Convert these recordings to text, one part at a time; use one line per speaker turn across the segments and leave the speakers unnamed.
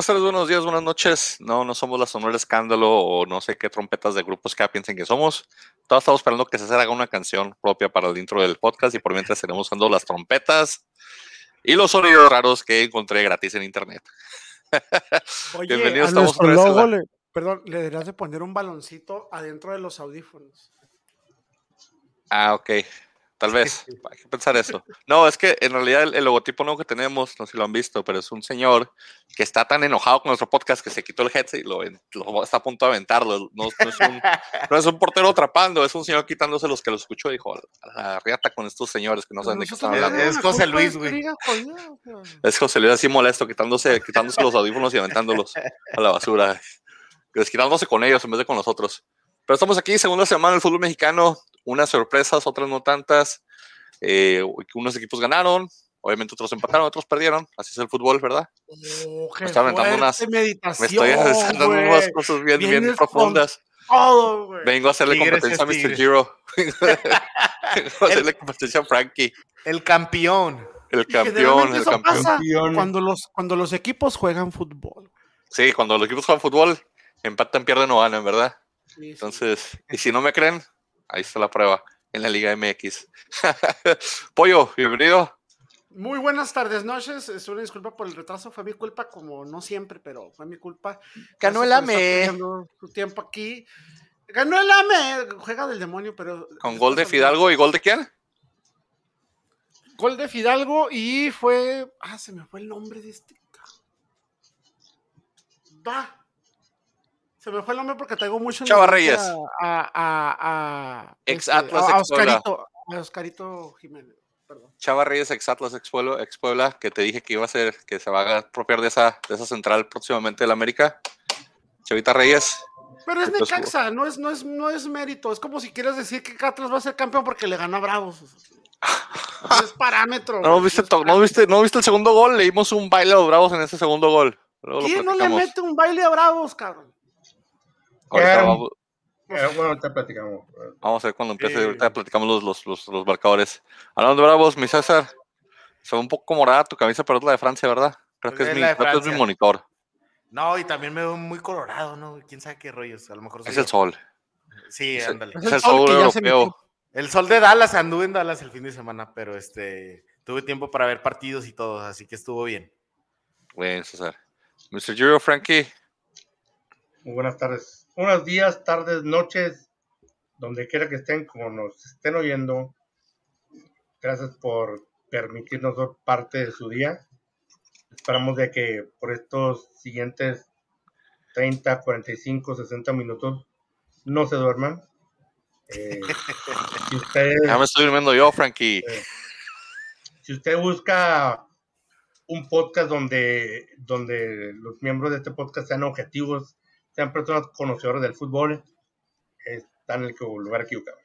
Buenas tardes, buenos días, buenas noches. No, no somos la Sonora Escándalo o no sé qué trompetas de grupos que piensen que somos. Todos estamos esperando que se haga una canción propia para el intro del podcast y por mientras estaremos usando las trompetas y los sonidos raros que encontré gratis en internet.
Oye, Bienvenidos, a nuestro logo le, perdón, le deberías de poner un baloncito adentro de los audífonos.
Ah, ok. Tal vez, hay que pensar eso. No, es que en realidad el, logotipo nuevo que tenemos, no sé si lo han visto, pero es un señor que está tan enojado con nuestro podcast que se quitó el headset y lo, está a punto de aventarlo. No, es un, portero atrapando, es un señor quitándose los que lo escuchó y dijo, la riata con estos señores que no saben de qué están hablando.
Es José Luis, güey.
Es José Luis así molesto, quitándose, quitándose los audífonos y aventándolos a la basura. Quitándose con ellos en vez de con nosotros. Pero estamos aquí, segunda semana del fútbol mexicano, unas sorpresas, otras no tantas. Eh, unos equipos ganaron, obviamente otros empataron, otros perdieron. Así es el fútbol, ¿verdad?
Oh, me estoy aventando unas.
Me estoy aventando unas cosas bien, bien profundas. Vengo a hacerle competencia a Mr. Giro. Vengo a hacerle competencia a Frankie.
El campeón.
El campeón, el campeón.
Cuando los, cuando los equipos juegan fútbol.
Sí, cuando los equipos juegan fútbol, empatan, pierden o ganan, ¿verdad? Entonces, y si no me creen, ahí está la prueba en la Liga MX. Pollo, bienvenido.
Muy buenas tardes, noches. Es una disculpa por el retraso, fue mi culpa, como no siempre, pero fue mi culpa.
Ganó el AME.
Su tiempo aquí. Ganó el AME, juega del demonio, pero.
¿Con gol de Fidalgo y gol de quién?
Gol de Fidalgo y fue. Ah, se me fue el nombre de este. Va. Se me fue el nombre porque traigo mucho.
Chava Reyes.
A, a,
ex este, Atlas a,
Oscarito, a Oscarito Jiménez. Perdón.
Chava Reyes, ex Atlas, ex Puebla, que te dije que iba a ser, que se va a apropiar de esa, de esa central próximamente del América. Chavita Reyes.
Pero es Necaxa, no es, no, es, no es mérito. Es como si quieres decir que Atlas va a ser campeón porque le gana a Bravos. es parámetro.
No viste, no, viste, no viste el segundo gol, le dimos un baile a los Bravos en ese segundo gol.
¿Quién no le mete un baile a Bravos, cabrón?
Ahorita vamos, bueno, platicamos. Vamos a ver cuando empiece. Ahorita platicamos los, los, los, los, marcadores. Hablando de Bravos, mi César, se ve un poco morada tu camisa, pero es la de Francia, ¿verdad? Creo que, es mi, creo que es mi monitor.
No, y también me veo muy colorado, ¿no? Quién sabe qué rollos. A lo mejor
es el sol.
Sí,
es,
ándale.
Es el sol, europeo.
El sol de Dallas, anduve en Dallas el fin de semana, pero este tuve tiempo para ver partidos y todo, así que estuvo bien.
Bueno, César. Mr. Giro Frankie.
Muy buenas tardes buenos días, tardes, noches, donde quiera que estén, como nos estén oyendo. Gracias por permitirnos ser parte de su día. Esperamos de que por estos siguientes 30, 45, 60 minutos no se duerman. Eh,
ya me estoy durmiendo yo, Frankie. Eh,
si usted busca un podcast donde, donde los miembros de este podcast sean objetivos sean personas conocedoras del fútbol, están en el lugar equivocado.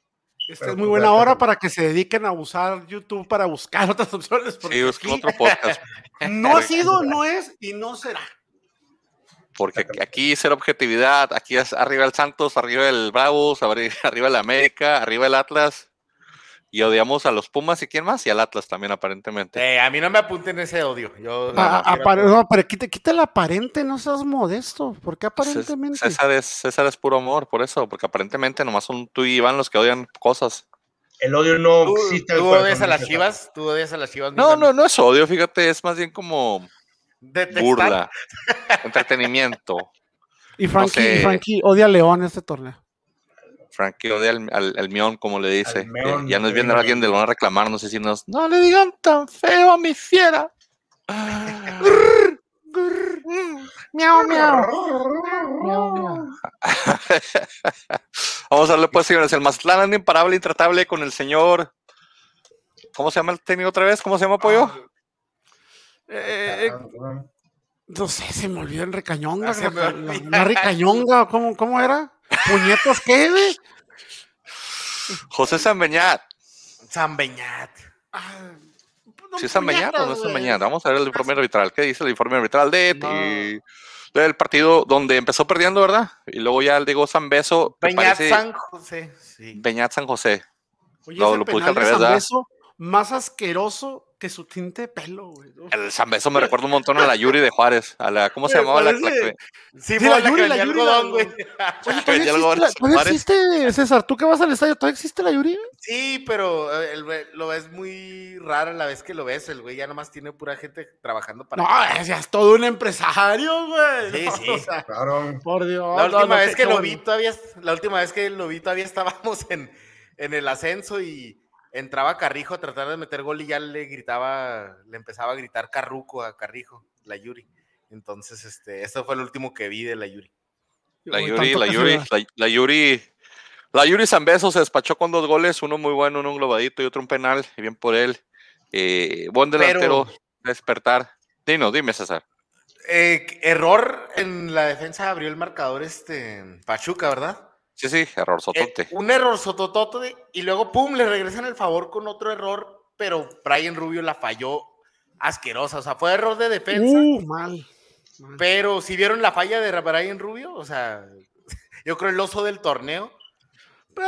Esta es muy buena hora para que se dediquen a usar YouTube para buscar otras opciones.
Sí, busquen otro podcast.
No ha sido, no es y no será.
Porque aquí ser objetividad, aquí es arriba el Santos, arriba el Bravos, arriba el América, arriba el Atlas. Y odiamos a los Pumas y quién más, y al Atlas también, aparentemente.
Eh, a mí no me apunten ese odio. Yo,
no, pero quita, quita, el aparente, no seas modesto. porque aparentemente?
César es, César es puro amor, por eso, porque aparentemente nomás son tú y Iván los que odian cosas.
El odio no existe.
¿Tú odias a las chivas? ¿Tú odias a las chivas?
No, no, no es odio, fíjate, es más bien como burla, entretenimiento.
Y Frankie, Frankie odia a León este torneo.
Frankie odia al, al, Mion, como le dice. ya nos viene alguien de lo van a reclamar, no sé si nos. No le digan tan feo a mi fiera.
miau, miau.
Vamos a darle pues, señores. El Mazatlán imparable, intratable con el señor. ¿Cómo se llama el técnico otra vez? ¿Cómo se llama Pollo? Ah,
eh, no sé, se me olvidó el recañonga. La, recañonga, ¿cómo, ¿cómo era? ¿Puñetos qué, güey?
José Zambeñat.
Zambeñat.
Ah, ¿Sí es o no es Zambeñat? Vamos a ver el informe arbitral. ¿Qué dice el informe arbitral de del partido donde empezó perdiendo, verdad? Y luego ya el Diego Zambeso.
Beñat San José.
Sí. Beñat San José.
Oye, lo, lo puse al revés, Más asqueroso que su tinte de pelo, güey.
El Zambeso me recuerda un montón a la Yuri de Juárez. A la, ¿Cómo se llamaba la, la que...
Sí, sí la, la, Yuri, la Yuri, algodón, güey.
Oye, ¿todavía, existe, ¿todavía existe, César? ¿Tú que vas al estadio? ¿Todavía existe la Yuri?
Sí, pero eh, el, lo ves muy raro la vez que lo ves. El güey ya nomás tiene pura gente trabajando para...
No, ya es todo un empresario, güey.
Sí, sí.
O sea, claro.
Por Dios.
La última
no, no,
vez
qué
que lo vi todavía... La última vez que lo vi todavía estábamos en, en el ascenso y entraba Carrijo a tratar de meter gol y ya le gritaba, le empezaba a gritar Carruco a Carrijo, la Yuri. Entonces, este, eso fue el último que vi de la Yuri.
La Yuri, la Yuri,
la-
la, la Yuri, la Yuri Zambeso se despachó con dos goles, uno muy bueno, uno un globadito y otro un penal, y bien por él. Eh, buen delantero, despertar. Dinos, dime César.
Eh, error en la defensa abrió el marcador este Pachuca, ¿verdad?
Sí, sí, error
Eh,
sotote.
un error sototote y luego pum, le regresan el favor con otro error, pero Brian Rubio la falló asquerosa, o sea, fue error de defensa,
Uh, mal. mal.
pero si vieron la falla de Brian Rubio, o sea, yo creo el oso del torneo.
Eh,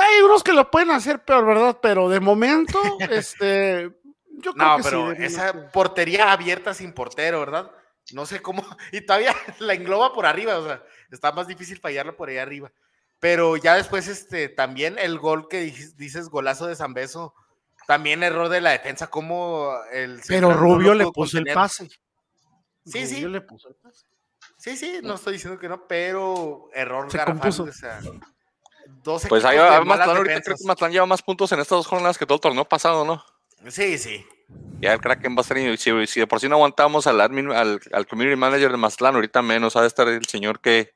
hay unos que lo pueden hacer peor, ¿verdad? Pero de momento, este. Yo creo
No,
que
pero
sí,
esa portería abierta sin portero, ¿verdad? No sé cómo, y todavía la engloba por arriba, o sea, está más difícil fallarla por ahí arriba. Pero ya después, este, también el gol que dices, golazo de Zambeso, también error de la defensa, como el...
Pero
no
Rubio le puso el pase.
Sí, sí.
Rubio le puso el pase.
Sí, sí, no estoy diciendo que no, pero error
Se
garrafal,
compuso.
o sea, dos
Pues ahí va, Mazatlán ahorita creo que Mazatlán lleva más puntos en estas dos jornadas que todo el torneo pasado, ¿no?
Sí, sí.
Ya el Kraken va a estar, y si, si de por sí no aguantamos al, admin, al, al community manager de Mazatlán, ahorita menos, ha de estar el señor que,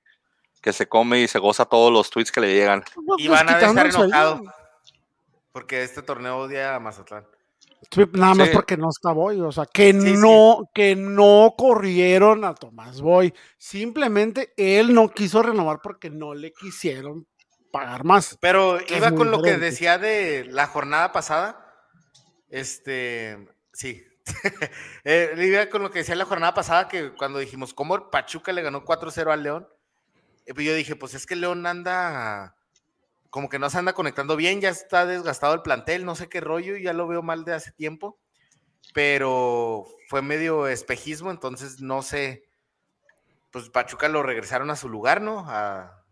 que se come y se goza todos los tweets que le llegan.
Y
Pues
van a estar enojados, porque este torneo odia a Mazatlán.
Nada más
Sí.
porque no está Boy, o sea, que
Sí,
no, que no corrieron a Tomás Boy. Simplemente él no quiso renovar porque no le quisieron pagar más.
Pero iba con lo que decía de la jornada pasada. Este, sí. Eh, con lo que decía la jornada pasada, que cuando dijimos cómo Pachuca le ganó 4-0 al León, eh, pues yo dije, pues es que León anda como que no se anda conectando bien, ya está desgastado el plantel, no sé qué rollo, ya lo veo mal de hace tiempo, pero fue medio espejismo, entonces no sé, pues Pachuca lo regresaron a su lugar, ¿no? A,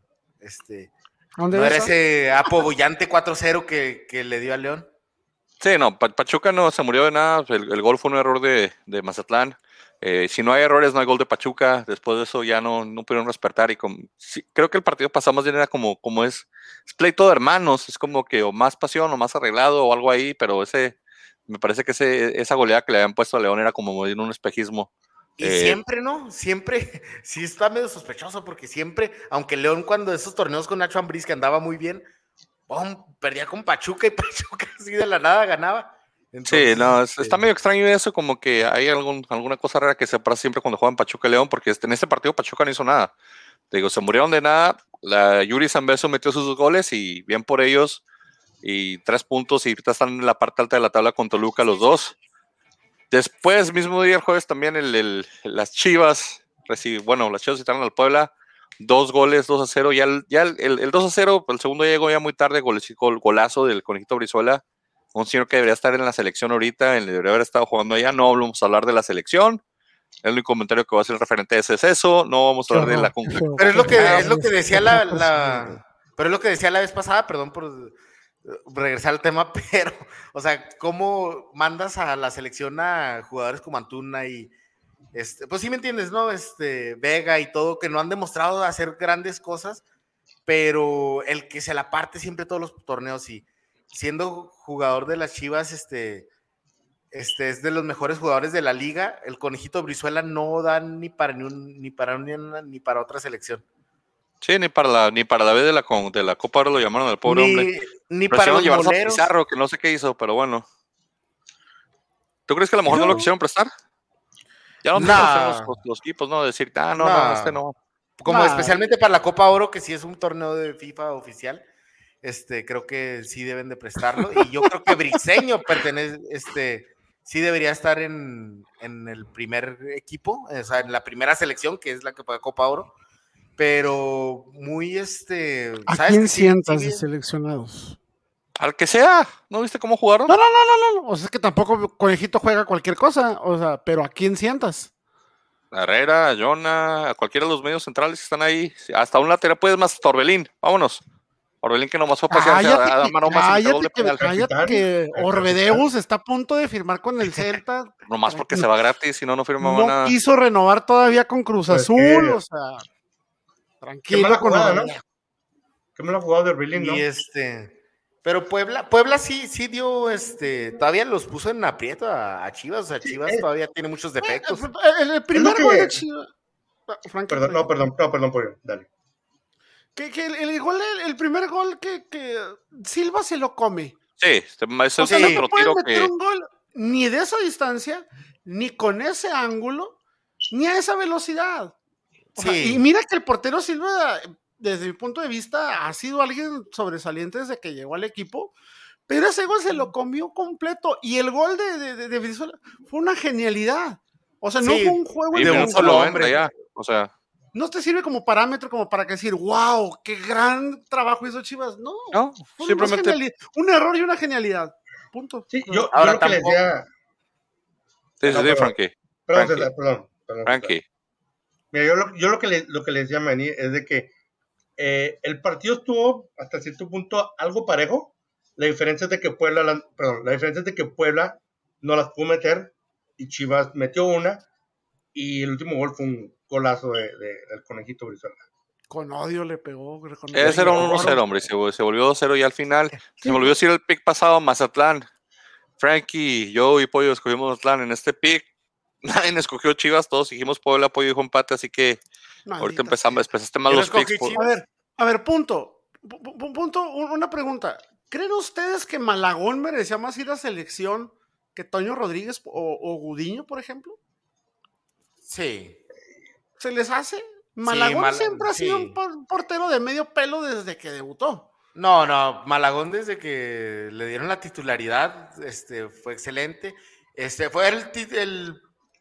este,
¿Dónde
no era ese apobullante 4-0 que, que le dio a León.
Sí, no, Pa- Pachuca no se murió de nada. El, el gol fue un error de, de Mazatlán. Eh, si no hay errores, no hay gol de Pachuca. Después de eso ya no, no pudieron despertar. Y sí, creo que el partido pasado más bien era como, como es, es pleito de hermanos. Es como que o más pasión o más arreglado o algo ahí. Pero ese, me parece que ese, esa goleada que le habían puesto a León era como en un espejismo.
Y
Eh,
siempre, ¿no? Siempre, sí está medio sospechoso porque siempre, aunque León cuando esos torneos con Nacho Ambriz que andaba muy bien, perdía con Pachuca y Pachuca así de la nada ganaba.
Sí, no, es-
este,
está medio extraño eso, como que hay algún, alguna cosa rara que se pasa siempre cuando juegan Pachuca y León, porque este- en este partido Pachuca no hizo nada. Te digo, se murieron de nada, la Yuri Zambeso metió sus dos goles y bien por ellos, y tres puntos y ahorita están en la parte alta de la tabla con Toluca los dos. Después, mismo día, el jueves también, el, el- las Chivas, reci- bueno, las Chivas visitaron al Puebla, dos goles, 2 a 0, ya el, ya el, el- el 2 a 0, el segundo llegó ya muy tarde, gol- golazo del Conejito Brizuela, un señor que debería estar en la selección ahorita, debería haber estado jugando allá, no vamos a hablar de la selección, el único comentario que va a ser referente a ese es eso, no vamos a hablar de la
horror.
Pero es lo que,
Ah,
es lo que decía la, pero es lo que decía la vez pasada, perdón por eh, regresar al tema, pero, o sea, ¿cómo mandas a la selección a jugadores como Antuna y, este, pues sí me entiendes, ¿no? Este, Vega y todo, que no han demostrado hacer grandes cosas, pero el que se la parte siempre todos los torneos y siendo jugador de las Chivas, este, este es de los mejores jugadores de la liga, el conejito Brizuela no da ni para ni, un- ni para una ni para otra selección.
Sí, ni para la, ni para la vez de la, con- de la Copa ahora lo llamaron al pobre
ni,
hombre.
ni para
Prefirieron
los
llevarse a. Pizarro, que no sé qué hizo, pero bueno. ¿Tú crees que a lo mejor no lo quisieron prestar? Ya no
Nah.
los, los- los equipos, ¿no? Decir, ah, no, no, este no.
Como
Nah.
especialmente para la Copa Oro, que sí es un torneo de FIFA oficial. Este, creo que sí deben de prestarlo. Y yo creo que Briseño pertenece, este, sí debería estar en, en el primer equipo, o sea, en la primera selección, que es la que paga Copa Oro. Pero muy este.
¿A
¿sabes
quién sientas
sí
de seleccionados?
Al que sea, ¿no viste cómo jugaron?
No, no, no, no, no. O sea, es que tampoco Conejito juega cualquier cosa. O sea, pero ¿a quién sientas?
Herrera, a Jonah, a cualquiera de los medios centrales que están ahí. Hasta un lateral, puedes más, Torbelín. Vámonos. Orbelín que nomás fue a pasearse
Cállate,
a, a
que, cállate, que, que Orbedeus está a punto de firmar con el Celta.
Nomás porque se va gratis, si no, no firma
No
nada.
quiso renovar todavía con Cruz
Pues
Azul,
que-
o sea,
Qué
tranquilo
mala
con
jugada, ¿no? Qué me lo ha jugado de Berlín, ¿no?
Y este. Pero Puebla, Puebla sí, sí dio, este, todavía los puso en aprieto a, a Chivas, o sea, Chivas
eh.
todavía tiene muchos defectos.
El, el primer
que-
gol de Chivas. Frankie,
Perdón, no, perdón, no, perdón, pollo. Dale.
Que, que el, el gol, el, el primer gol que, que Silva se lo come.
Sí, ese
O sea, no
otro tiro
meter
que.
un gol ni de esa distancia, ni con ese ángulo, ni a esa velocidad. O sea,
Sí.
y mira que el portero Silva, desde mi punto de vista, ha sido alguien sobresaliente desde que llegó al equipo, pero ese gol se lo comió completo. Y el gol de, de, de- de Brizuela fue una genialidad. O sea, no
Sí,
fue un juego
de un solo
90
hombre.
ya. O sea,
no te sirve como parámetro como para que decir, wow, qué gran trabajo hizo Chivas. No,
no,
fue
simplemente.
un error y una genialidad. Punto.
Sí, yo,
Ahora
yo lo que les
tampoco-
decía.
Sí,
No,
Frankie.
Perdón,
Frankie.
César, perdón. perdón, César.
Frankie.
Mira, yo lo, yo lo que le, lo que le decía a Manny es de que eh, el partido estuvo hasta cierto punto algo parejo. La diferencia es de que Puebla, la- perdón, la diferencia es de que Puebla no las pudo meter y Chivas metió una y el último gol fue un golazo de, de- del conejito Brizuela.
Con odio le pegó. con
Ese era un
odio.
1-0, hombre. Se, vol- se volvió 2-0 y al final se me olvidó decir el pick pasado, Mazatlán. Frankie, yo y Pollo escogimos Mazatlán en este pick. Nadie escogió Chivas, todos dijimos Puebla, Pollo dijo empate, así que ahorita
Maldita
empezamos, empezaste mal los picks. por-.
A ver, a ver, punto. Pu- pu- Punto, un- una pregunta. ¿Creen ustedes que Malagón merecía más ir a selección que Toño Rodríguez o, o Gudiño, por ejemplo?
Sí.
¿Se les hace? Malagón
Mal-
siempre ha sido
sí.
un por- portero de medio pelo desde que debutó.
No, no, Malagón desde que le dieron la titularidad, este, fue excelente. Este, fue el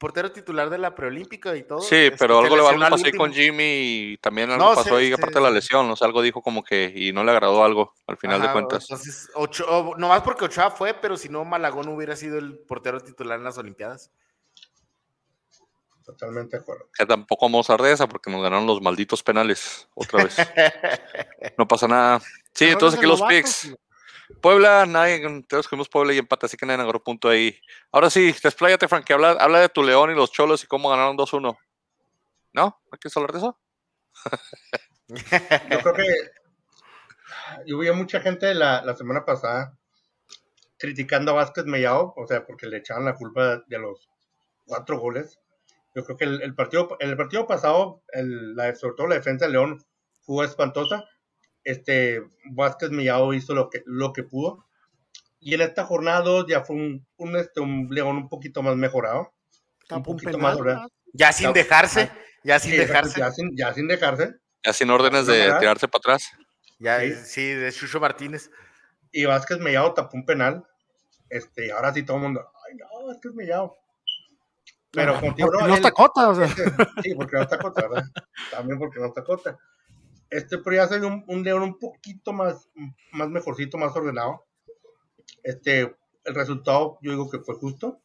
portero titular de la preolímpica y todo.
Sí,
este,
pero algo, le- pasó ahí
último.
con Jimmy y también algo
No,
pasó
sí,
ahí
sí,
aparte de la lesión, o sea, algo dijo como que y no le agradó algo al final de cuentas.
Entonces, Ocho- o- nomás porque Ochoa fue, pero si no, Malagón hubiera sido el portero titular en las Olimpiadas.
Totalmente de acuerdo.
Que tampoco vamos a esa porque nos ganaron los malditos penales otra vez. no pasa nada. Sí, entonces aquí los picks.
tío.
Puebla, nadie, todos escogimos Puebla y empate, así que nadie agarró punto ahí. Ahora sí, despláyate, Frankie, habla, habla de tu León y los Cholos y cómo ganaron 2-1. ¿No? ¿No quieres hablar de eso?
Yo creo que a mucha gente la, la semana pasada criticando a Vázquez Mellao, o sea, porque le echaban la culpa de los cuatro goles. Yo creo que el, el partido, el partido pasado, el, la, sobre todo la defensa de León, fue espantosa. Este, Vázquez Mellao hizo lo que, lo que pudo. Y en esta jornada 2 ya fue un, un, este, un León un poquito más mejorado.
Tapó un
poquito
penal,
más.
Ya sin
Ya-
dejarse, ya sin
Sí,
dejarse.
Ya sin, ya sin dejarse.
Ya sin órdenes de
¿Verdad?
tirarse para atrás.
Ya,
Sí.
sí, de Chucho Martínez.
y Vázquez Mellado tapó un penal. Este, y ahora sí todo el mundo, ay no, Vázquez Mellado. Pero contigo no,
está cota, o sea.
este, sí, porque no está cota, ¿verdad? También porque no está cota. Este, pero ya ve un, un León un poquito más, más mejorcito, más ordenado. Este, el resultado yo digo que fue justo.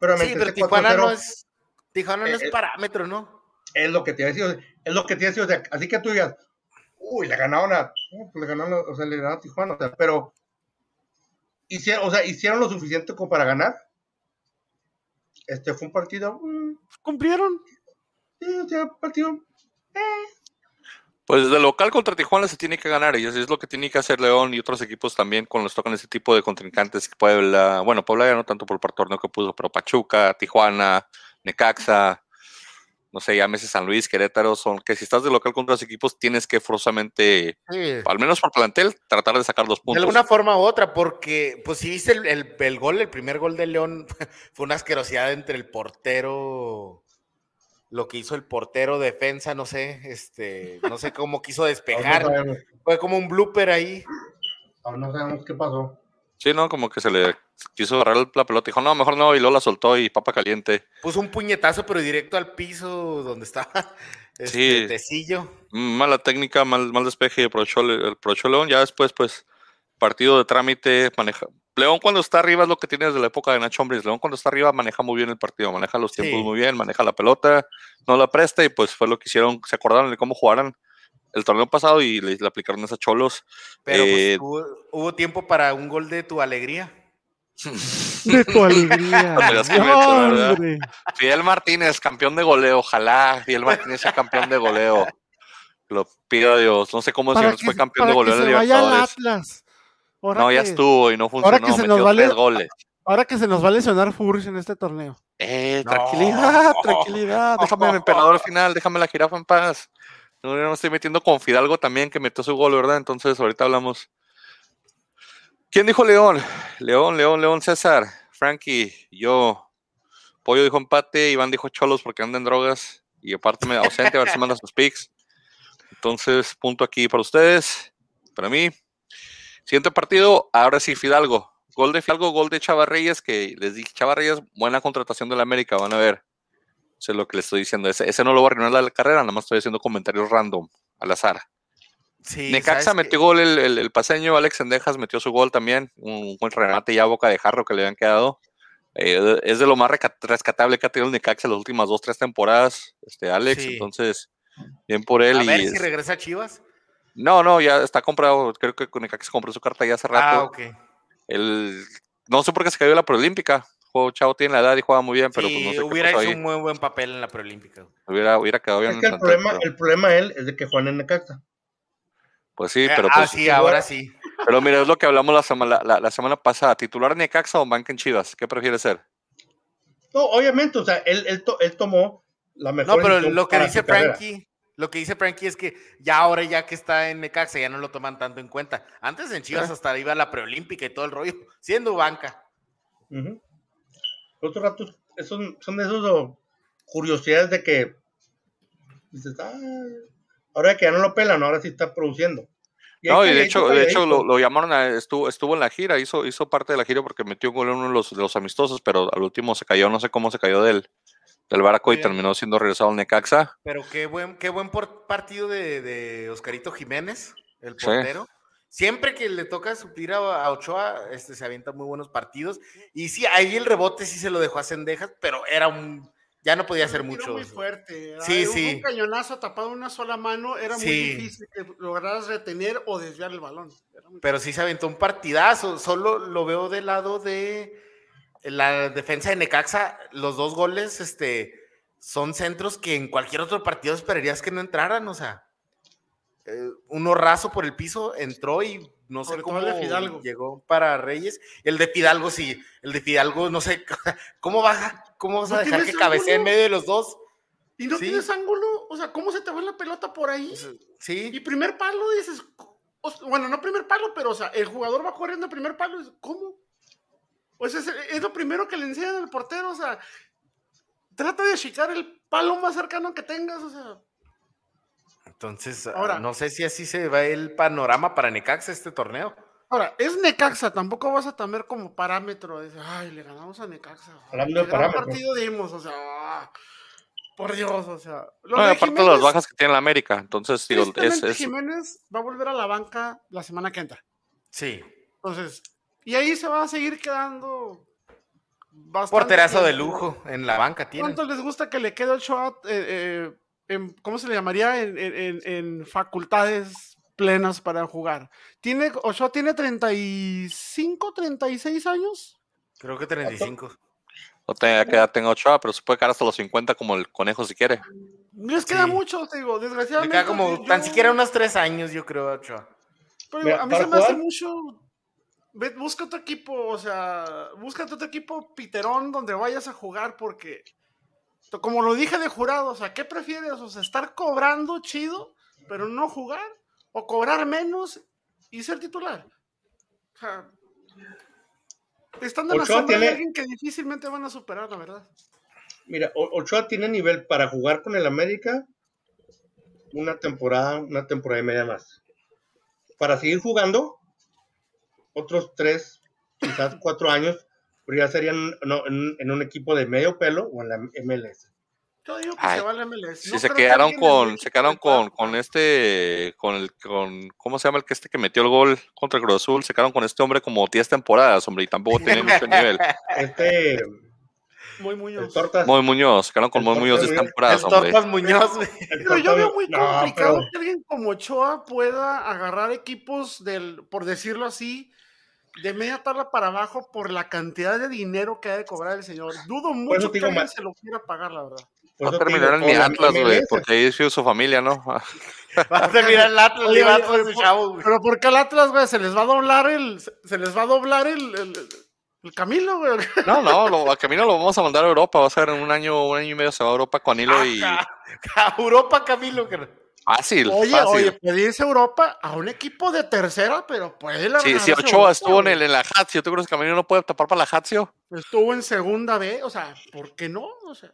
Pero
Sí, pero
este
Tijuana
4-0
no es, Tijuana no
Eh,
es
eh,
parámetro, ¿no?
es lo que te iba a decir, es lo que te iba a decir, o sea, así que tú digas, uy, le ganaron a, pues le ganaron, a- o sea, le ganaron a Tijuana, o sea, pero hicieron, o sea, hicieron lo suficiente como para ganar. Este fue un partido, mm,
Cumplieron.
sí, o sea, partido,
Pues desde local contra Tijuana se tiene que ganar y eso es lo que tiene que hacer León y otros equipos también cuando les tocan ese tipo de contrincantes. Puebla, bueno, Puebla ya no tanto por el torneo que puso, pero Pachuca, Tijuana, Necaxa, no sé, llámese San Luis, Querétaro, son que si estás de local contra los equipos tienes que forzosamente,
Sí.
al menos por plantel, tratar de sacar los
De
puntos.
alguna forma u otra, porque, pues si viste el, el- el gol, el primer gol de León, fue una asquerosidad entre el portero, lo que hizo el portero defensa, no sé, este, no sé cómo quiso
no
despejar, fue como un blooper ahí.
aún no sabemos qué pasó.
Sí, ¿no? Como que se le quiso agarrar la pelota y dijo, no, mejor no, y luego la soltó y papa caliente.
Puso un puñetazo, pero directo al piso donde estaba este,
Sí.
Tecillo.
Mala técnica, mal, mal despeje y aprovechó, el- aprovechó León. Ya después, pues, partido de trámite, maneja. León cuando está arriba es lo que tiene desde la época de Nacho Hombres. León cuando está arriba maneja muy bien el partido, maneja los tiempos
Sí.
muy bien, maneja la pelota, no la presta y pues fue lo que hicieron, se acordaron de cómo jugaran el torneo pasado y le, le aplicaron esas cholos.
Pero pues,
Eh,
hubo, hubo tiempo para un gol de tu alegría.
De tu alegría. hombre.
Fidel Martínez, campeón de goleo, ojalá Fidel Martínez sea campeón de goleo. Lo pido a Dios, no sé cómo el
que,
fue campeón
para
de goleo
que
en
se
la
vaya al
Libertadores.
Atlas. Ahora
No, ya estuvo y no funcionó,
ahora que se nos
metió
vale-
tres goles.
Ahora que se nos va a lesionar Furch en este torneo.
Eh,
No.
tranquilidad, tranquilidad. Déjame el emperador al final, déjame la jirafa en paz. No, yo no me estoy metiendo con Fidalgo también, que metió su gol, ¿verdad? Entonces, ahorita hablamos. ¿Quién dijo León? León, León, León, César, Frankie, yo. Pollo dijo empate, Iván dijo cholos porque andan en drogas. Y aparte me ausente, a ver si manda sus picks. Entonces, punto aquí para ustedes, para mí. Siguiente partido, ahora sí, Fidalgo. Gol de Fidalgo, gol de Chava Reyes, que les dije, Chava Reyes, buena contratación de la América, van a ver. Eso es lo que les estoy diciendo. Ese, ese no lo va a arruinar la carrera, nada más estoy haciendo comentarios random, al azar.
Sí,
Necaxa
¿sabes
metió gol el, el, el paseño, Alex Sendejas metió su gol también, un buen remate ya a boca de jarro que le habían quedado. Eh, es de lo más rescatable que ha tenido el Necaxa en las últimas dos, tres temporadas, este Alex,
Sí.
entonces, bien por él.
A
y
ver si
es-
regresa a Chivas.
No, no, ya está comprado, creo que con Necaxa compró su carta ya hace rato.
Ah, ok.
El, no sé por qué se cayó la preolímpica. Juego Chavo tiene la edad y juega muy bien, pero
sí,
pues no sé
hubiera
qué pasó
hecho
ahí.
un muy buen papel en la preolímpica.
Hubiera, hubiera quedado bien.
Es que el
en
problema,
pero-
el problema él es de que juegan en Necaxa.
Pues sí,
Eh,
pero
ah,
pues,
sí, ahora sí.
pero mira, es lo que hablamos la semana, la, la semana pasada. ¿Titular Necaxa o banca en Chivas? ¿Qué prefiere ser?
No, obviamente, o sea, él, él, to- él tomó la mejor
No, pero lo que dice. Frankie, lo que dice Frankie es que ya ahora ya que está en Necaxa ya no lo toman tanto en cuenta. Antes en Chivas hasta iba a la preolímpica y todo el rollo, siendo banca.
Otro rato, son, son de esos oh, curiosidades de que dices, ah, ahora que ya no lo pelan, ahora sí está produciendo.
No, y de hecho, de hecho lo, lo llamaron, a- estuvo, estuvo en la gira, hizo, hizo parte de la gira porque metió un gol en uno de los, de los amistosos, pero al último se cayó, no sé cómo se cayó del, del Baraco y terminó siendo regresado al Necaxa.
Pero qué buen, qué buen por- partido de, de Oscarito Jiménez, el
Sí.
portero. Siempre que le toca suplir a, a Ochoa, este, se avienta muy buenos partidos. Y sí, ahí el rebote sí se lo dejó a Sendejas, pero era un. Ya no podía hacer mucho.
muy fuerte.
Sí,
Ay, hubo
sí.
Un cañonazo tapado en una sola mano era muy
Sí.
difícil que lograras retener o desviar el balón. Era
Pero sí se aventó un partidazo. Solo lo veo del lado de la defensa de Necaxa. Los dos goles este, son centros que en cualquier otro partido esperarías que no entraran. O sea, eh, uno raso por el piso entró y no sé cómo
de Fidalgo.
llegó para Reyes. El de Fidalgo, sí. El de Fidalgo, no sé cómo vas, cómo vas a
¿No
dejar que cabecee en medio de los dos.
¿Y no
sí.
tienes ángulo? O sea, ¿cómo se te va la pelota por ahí? Y
Sí,
primer palo, dices, bueno, no primer palo, pero o sea, el jugador va corriendo a primer palo, y ¿cómo? Pues es, es lo primero que le enseñan al portero, o sea, trata de achicar el palo más cercano que tengas, o sea,
entonces
Ahora-
no sé si así se va el panorama para Necaxa este torneo.
ahora, es Necaxa, tampoco vas a tener como parámetro, de, ay, le ganamos a Necaxa.
Hablando de parámetros.
partido dimos, o sea, ah, por Dios, o sea. Lo
No, y
de
aparte de las bajas que tiene la América, entonces digo, es, es-
Jiménez va a volver a la banca la semana que entra.
Sí.
Entonces, y ahí se va a seguir quedando bastante
Porterazo de lujo en la banca tiene.
¿Cuánto les gusta que le quede Ochoa, eh, eh, en- ¿cómo se le llamaría? En, en- en- en facultades plenas para jugar. Tiene, Ochoa tiene 35, 36 años.
Creo que 35.
no tenga que edad tenga Ochoa, pero se puede quedar hasta los 50 como el conejo si quiere.
Les queda
Sí.
mucho, te digo,
Le
desgraciadamente.
queda como
yo-
tan siquiera unos tres años, yo creo, Ochoa.
Pero
Mira,
a mí se me hace mucho. Ve, busca otro equipo, o sea, búscate otro equipo piterón donde vayas a jugar, porque, como lo dije de jurado, o sea, ¿qué prefieres? O sea, estar cobrando chido, pero no jugar, o cobrar menos y ser titular. O sea, estando en la de alguien que difícilmente van a superar, la verdad.
Mira, Ochoa tiene nivel para jugar con el América una temporada, una temporada y media más. Para seguir jugando, otros tres, quizás cuatro años, pero ya serían no, en, en un equipo de medio pelo o en la MLS.
Yo digo que
Ay,
se va al MLS.
Sí,
No
se
que
quedaron con, se quedaron con, con este, con el, con, ¿cómo se llama el que este que metió el gol contra el Cruz Azul? Se quedaron con este hombre como 10 temporadas, hombre, y tampoco tenía mucho nivel.
Este,
Muy Muñoz.
Tortas.
Moy Muñoz, se quedaron con Moy Muñoz 10
Tortas,
El
temporadas, hombre.
Tortas Muñoz,
Pero yo veo muy
no,
complicado
pero-
que alguien como Ochoa pueda agarrar equipos del, por decirlo así, de media tabla para abajo por la cantidad de dinero que ha de cobrar el señor. Dudo mucho que alguien se lo quiera pagar, la verdad.
Va a terminar en mi Atlas, güey, porque ahí es su familia, ¿no?
Va a terminar el Atlas,
Oye,
Atlas
oye,
chavo, güey.
Pero ¿por qué al Atlas, güey? Se les va a doblar el, se les va a doblar el, el, el Camilo, güey.
No, no, lo, a Camino lo vamos a mandar a Europa, va a ser en un año, un año y medio se va a Europa con Hilo y
a Europa, Camilo. que-
fácil,
Oye,
fácil.
oye, puede irse a Europa a un equipo de tercera, pero puede
Sí,
largarse
si Ochoa
Europa,
estuvo en, el, en la Hatio, ¿tú crees que Camino no puede tapar para la Hatio?
Estuvo en segunda B, o sea, ¿por qué no? O sea,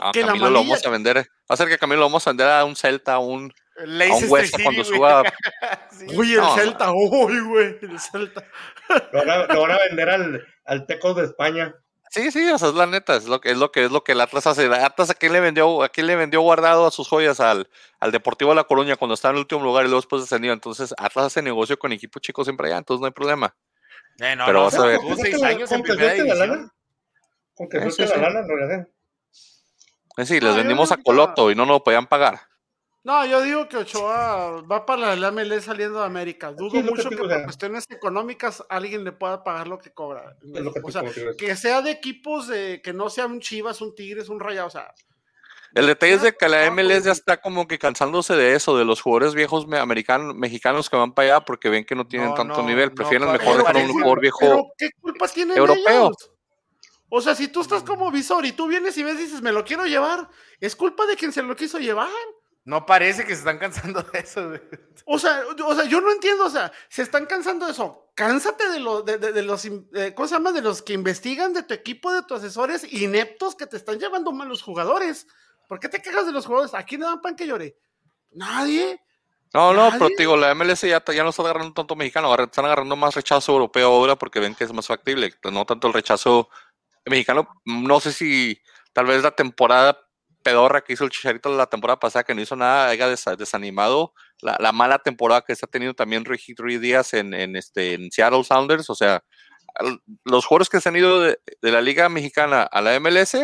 A
Que la
Camilo lo vamos a vender. Va a ser que Camilo lo vamos a vender a un Celta, a un, a un West
City,
cuando suba.
Sí.
uy, el
No,
Celta, uy, güey, el Celta.
Lo van a, lo van a vender al, al Tecos de España.
Sí, sí, o sea, es la neta, es lo que es lo que es lo que el Atlas hace. El Atlas a quién le vendió, a quién le vendió guardado a sus joyas al, al Deportivo de La Coruña cuando estaba en el último lugar y luego después descendió. Entonces, Atlas hace negocio con equipos chicos siempre allá, entonces no hay problema.
Eh, no,
Pero
no,
vas a ver.
Seis años en primera
la lana. Con que
Sí,
suelte
sí,
la
sí.
lana, no le hacen.
No,
les vendimos a Coloto y no nos lo podían pagar.
No, yo digo que Ochoa va para la MLS saliendo de América. Dudo
Sí, que
mucho que por
sea.
cuestiones económicas alguien le pueda pagar lo que cobra.
Es lo que
o sea, que sea de equipos de que no sea un Chivas, un Tigres, un Rayado, o sea,
El detalle es de que la MLS ya
pues,
está como que cansándose de eso, de los jugadores viejos me- americanos, mexicanos que van para allá porque ven que no tienen
No,
tanto
no,
nivel.
no,
Prefieren
pa-
mejor dejar un jugador viejo.
Pero ¿qué culpa tienen
europeo.
ellos? O sea, si tú estás como visor y tú vienes y ves y dices, me lo quiero llevar, es culpa de quien se lo quiso llevar.
No parece que se están cansando de eso, güey.
O sea, o sea, yo no entiendo, o sea, se están cansando de eso. Cánsate de, lo, de, de- de los, eh, ¿cómo se llama? De los que investigan de tu equipo, de tus asesores ineptos que te están llevando malos jugadores. ¿Por qué te quejas de los jugadores? ¿A quién le dan pan que llore? Nadie.
No, no, pero
Nadie.
digo, la MLS ya, ya no está agarrando tanto mexicano, están agarrando más rechazo europeo ahora porque ven que es más factible, no tanto el rechazo mexicano. No sé si tal vez la temporada pedorra que hizo el Chicharito la temporada pasada, que no hizo nada, haya desa- desanimado la, la mala temporada que está teniendo también Rui Rui Díaz en, en, este, en Seattle Sounders. O sea, al- los jugadores que se han ido de, de la Liga Mexicana a la MLS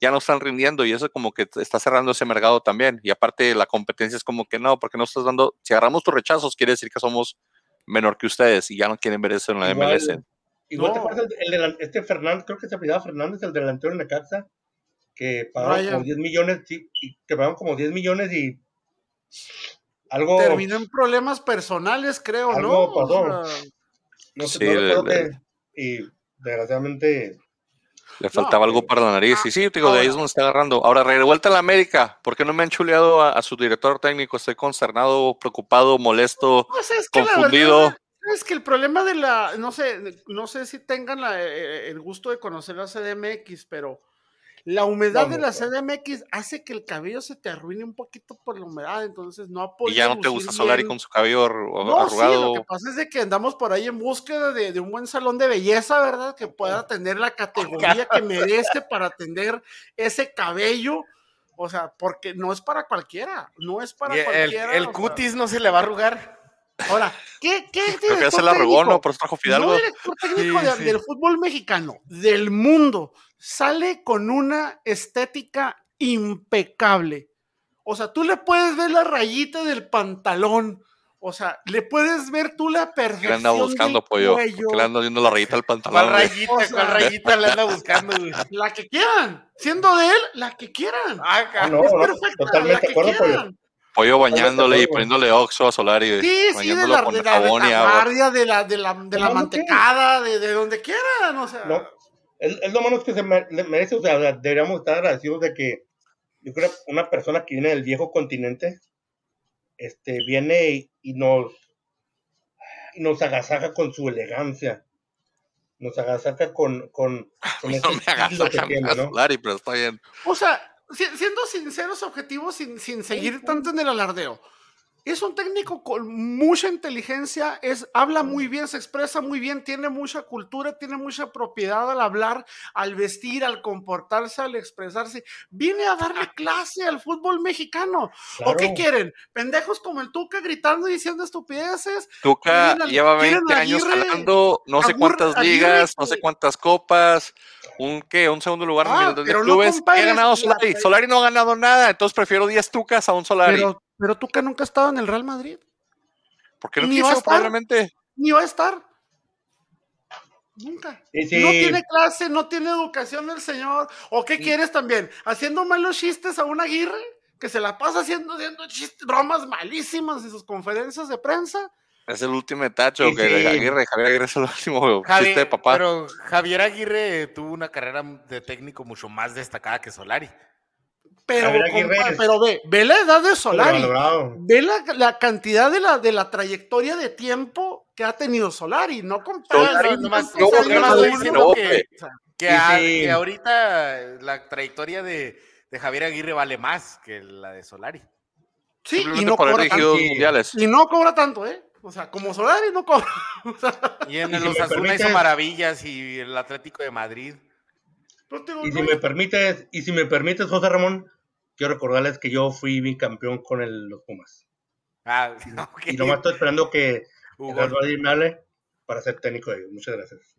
ya no están rindiendo y eso como que está cerrando ese mercado también. Y aparte la competencia es como que no, porque no estás dando, si agarramos tus rechazos, quiere decir que somos menor que ustedes y ya no quieren ver eso en la
Igual,
MLS.
Igual te
No.
pasa el, el este Fernández, creo que se apellidaba Fernández, el delantero de Necaxa, que pagaron como 10 millones, sí, y que pagaron como 10 millones y algo,
Terminó en problemas personales, creo, ¿no?
Algo pasó.
O sea,
no sé,
Sí,
no qué, y desgraciadamente,
Le faltaba algo para la nariz. Y sí, te digo, de ahí es donde está agarrando. Ahora, revuelta a la América. ¿Por qué no me han chuleado a, a su director técnico? Estoy consternado, preocupado, molesto.
Pues es que
Confundido.
verdad es que el problema de la, no sé, no sé si tengan la, eh, el gusto de conocer la CDMX, pero la humedad
No,
de la. CDMX hace que el cabello se te arruine un poquito por la humedad, entonces no ha
Y ya no te gusta Solari con su cabello
No, sí,
arrugado.
lo que pasa es de que andamos por ahí en búsqueda de, de un buen salón de belleza, ¿verdad? Que pueda tener la categoría que merece para atender ese cabello. O sea, porque no es para cualquiera, no es para
Y el,
cualquiera.
el
o sea.
cutis no se le va a arrugar.
Ahora, ¿qué, qué director
se la arrugó,
técnico?
¿no? Por eso trajo Fidalgo.
No director técnico
Sí,
de-
sí.
del fútbol mexicano, del mundo, sale con una estética impecable. O sea, tú le puedes ver la rayita del pantalón. O sea, le puedes ver tú la
¿Qué le
perfección
anda buscando,
del
pollo?
cuello,
¿Qué le anda viendo la rayita al
¿Cuál
pantalón? güey?
rayita?
O sea-
¿Cuál rayita le anda buscando, güey?
la que quieran. Siendo de él, la que quieran.
Ah,
no,
es
no,
perfecta, la
totalmente
que
de acuerdo, pollo.
quieran.
Pollo bañándole y poniéndole oxo a Solari.
Sí, sí, de
bañándolo
la,
con
de la retaguardia, de la, de la, de la mantecada, de, de donde quieran. O sea,
No, es, es lo menos que se merece, o sea, deberíamos estar agradecidos de que yo creo que una persona que viene del viejo continente, este, viene y, y nos y nos agasaja con su elegancia, nos agasaja con, con, con ese
No me
que tiene, ¿no?
Solari, pero está bien.
O sea, si- siendo sinceros, objetivos, sin, sin seguir tanto en el alardeo. Es un técnico con mucha inteligencia, es, habla muy bien, se expresa muy bien, tiene mucha cultura, tiene mucha propiedad al hablar, al vestir, al comportarse, al expresarse. Viene a darle clase al fútbol mexicano. ¿O qué quieren? Pendejos como el Tuca gritando y diciendo estupideces.
Tuca lleva 20 años ganando no sé cuántas ligas, no sé cuántas copas, un qué, un segundo lugar
ah,
en el de clubes. No ha ganado Solari? Solari no ha ganado nada, entonces prefiero 10 Tucas a un Solari.
Pero Tuca nunca ha estado en el Real Madrid.
Porque no Ni quiso, probablemente.
Ni va a estar. Nunca. No tiene clase, no tiene educación el señor. ¿O qué quieres también? ¿Haciendo malos chistes a un Aguirre? Que se la pasa haciendo, haciendo chistes, bromas malísimas en sus conferencias de prensa.
Es el último tacho que Aguirre, Javier Aguirre es el último chiste de papá.
Pero Javier Aguirre tuvo una carrera de técnico mucho más destacada que Solari.
Pero, pero ve, ve la edad de Solari. Ve la, cantidad de la, de la trayectoria de tiempo que ha tenido Solari. No compara.
que, ahorita la trayectoria de, Javier Aguirre vale más que la de Solari.
Sí, y no, cobra tanto, y no cobra tanto, ¿eh? O sea, como Solari no cobra.
y en los Osasuna hizo maravillas y el Atlético de Madrid.
y si me permites, y si me permites, José Ramón, quiero recordarles que yo fui bicampeón con el, los Pumas.
Ah,
okay. Y nomás estoy esperando que me hable para ser técnico de ellos. Muchas gracias.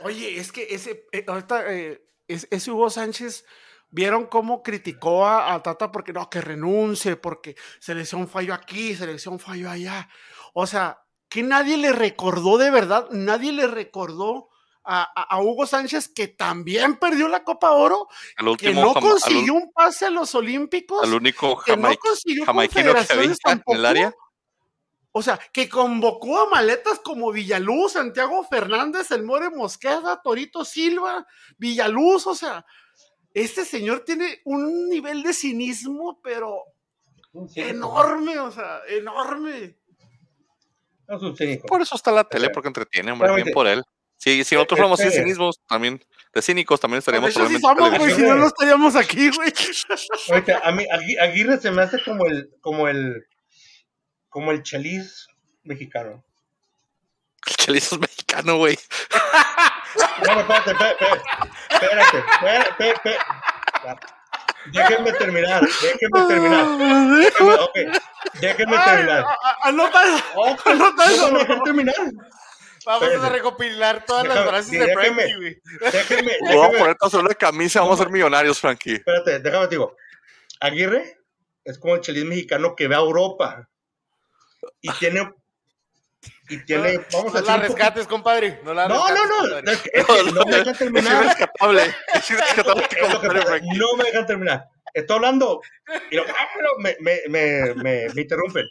Oye, es que ese, eh, ahorita, eh, ese Hugo Sánchez, ¿vieron cómo criticó a, Tata porque no, que renuncie, porque selección falló aquí, selección falló allá? O sea, que nadie le recordó de verdad, nadie le recordó a, Hugo Sánchez, que también perdió la Copa Oro, que no consiguió un pase a los Olímpicos,
al único
que no consiguió confederaciones que en el área. O sea, que convocó a maletas como Villaluz, Santiago Fernández, el More Mosqueda, Torito Silva, Villaluz, o sea, este señor tiene un nivel de cinismo, pero enorme, o sea, enorme.
por eso está la tele, porque entretiene, hombre, bien por él. Sí, si nosotros fuéramos este cínicos, también, de cínicos, también estaríamos
sí somos, güey, si no, no estaríamos aquí, güey.
a mí Aguirre se me hace como el, como el, como el chaliz mexicano.
El chaliz es mexicano, güey.
No, espérate, espérate, espérate, espérate, espérate. Déjenme terminar, déjenme terminar. Déjenme, okay, déjenme terminar.
Anota eso, anota eso. Déjenme
terminar.
Vamos a recopilar todas las frases de Frankie, güey.
Déjeme,
Vamos a poner solo de camisa, vamos a ser millonarios, Frankie.
Espérate, déjame te digo. Aguirre es como el chelis mexicano que ve a Europa y tiene y tiene,
vamos no a la rescates, compadre. No, la
no, no, no, es que, no, me dejan terminar. Es rescatable. Es rescatable no me dejan terminar. Estoy hablando y lo, me, me, me, me, me interrumpen.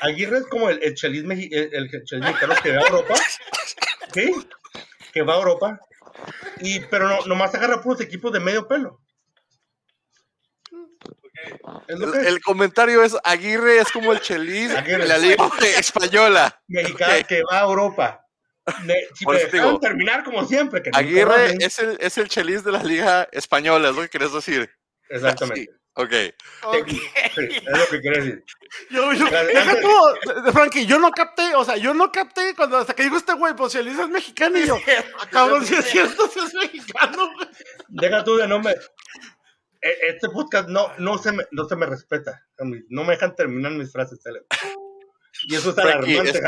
Aguirre es como el, el chelis, el, mexicano que va a Europa. ¿Sí? Que va a Europa. Y, pero no, nomás agarra puros equipos de medio pelo.
El, comentario es Aguirre es como el Chelis de la Liga Española.
Mexicano que va a Europa. si me terminar como siempre. Que
Aguirre es el, es el Chelis de la Liga Española, es lo que quieres decir.
Exactamente.
Ok.
okay. es lo que quiero decir.
Yo, yo, deja tú, Frankie, yo no capté, o sea, yo no capté cuando hasta que dijo este güey, pues si el es mexicano y yo, cabrón, si es cierto, si es mexicano.
Deja tú de no me. E, este podcast no, no, se me, no se me respeta. No me dejan terminar mis frases. Y eso es alarmante,